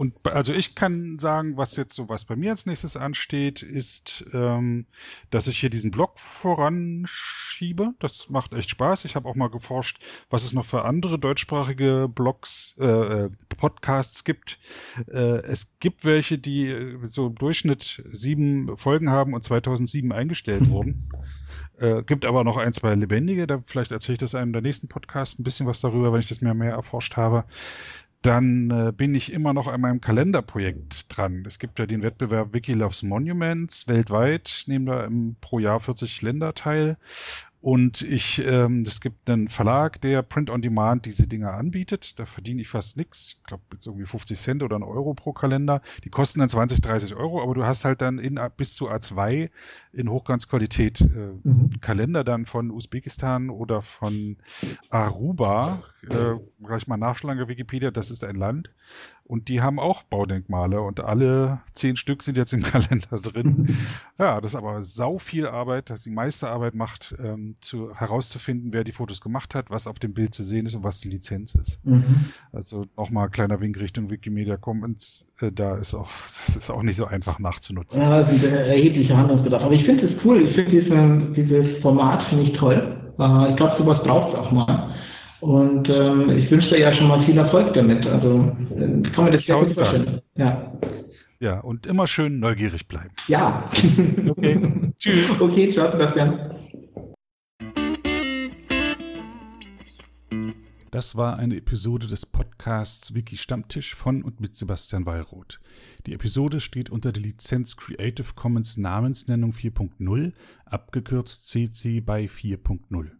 Und also ich kann sagen, was jetzt so was bei mir als nächstes ansteht, ist, ähm, dass ich hier diesen Blog voranschiebe. Das macht echt Spaß. Ich habe auch mal geforscht, was es noch für andere deutschsprachige Blogs, äh, äh Podcasts gibt. Äh, es gibt welche, die äh, so im Durchschnitt sieben Folgen haben und 2007 eingestellt wurden. Äh, gibt aber noch ein, zwei lebendige. Da vielleicht erzähle ich das einem der nächsten Podcasts ein bisschen was darüber, wenn ich das mehr mehr erforscht habe dann äh, bin ich immer noch an meinem Kalenderprojekt dran. Es gibt ja den Wettbewerb Wiki Loves Monuments weltweit, nehmen da im, pro Jahr 40 Länder teil. Und ich, ähm, es gibt einen Verlag, der Print on Demand diese Dinger anbietet. Da verdiene ich fast nix. Ich glaube, jetzt irgendwie 50 Cent oder ein Euro pro Kalender. Die kosten dann 20, 30 Euro, aber du hast halt dann in bis zu A2 in Hochglanzqualität äh, mhm. Kalender dann von Usbekistan oder von Aruba. Äh, gleich mal nachschlagen Wikipedia, das ist ein Land. Und die haben auch Baudenkmale und alle zehn Stück sind jetzt im Kalender drin. Ja, das ist aber sau viel Arbeit, dass die meiste Arbeit macht, ähm, zu, herauszufinden, wer die Fotos gemacht hat, was auf dem Bild zu sehen ist und was die Lizenz ist. Mhm. Also nochmal kleiner Wink Richtung Wikimedia Commons, äh, da ist auch, das ist auch nicht so einfach nachzunutzen. Ja, das ist ein erheblicher Handlungsbedarf. Aber ich finde es cool, ich finde dieses, dieses Format finde ich toll. Äh, ich glaube, sowas braucht es auch mal. Und ähm, ich wünsche dir ja schon mal viel Erfolg damit. Also äh, kann man das sehr gut vorstellen. Ja. ja, und immer schön neugierig bleiben. Ja. Okay. Tschüss. Okay, ciao, Sebastian. Das war eine Episode des Podcasts Wiki Stammtisch von und mit Sebastian Wallroth. Die Episode steht unter der Lizenz Creative Commons Namensnennung 4.0, abgekürzt CC by 4.0.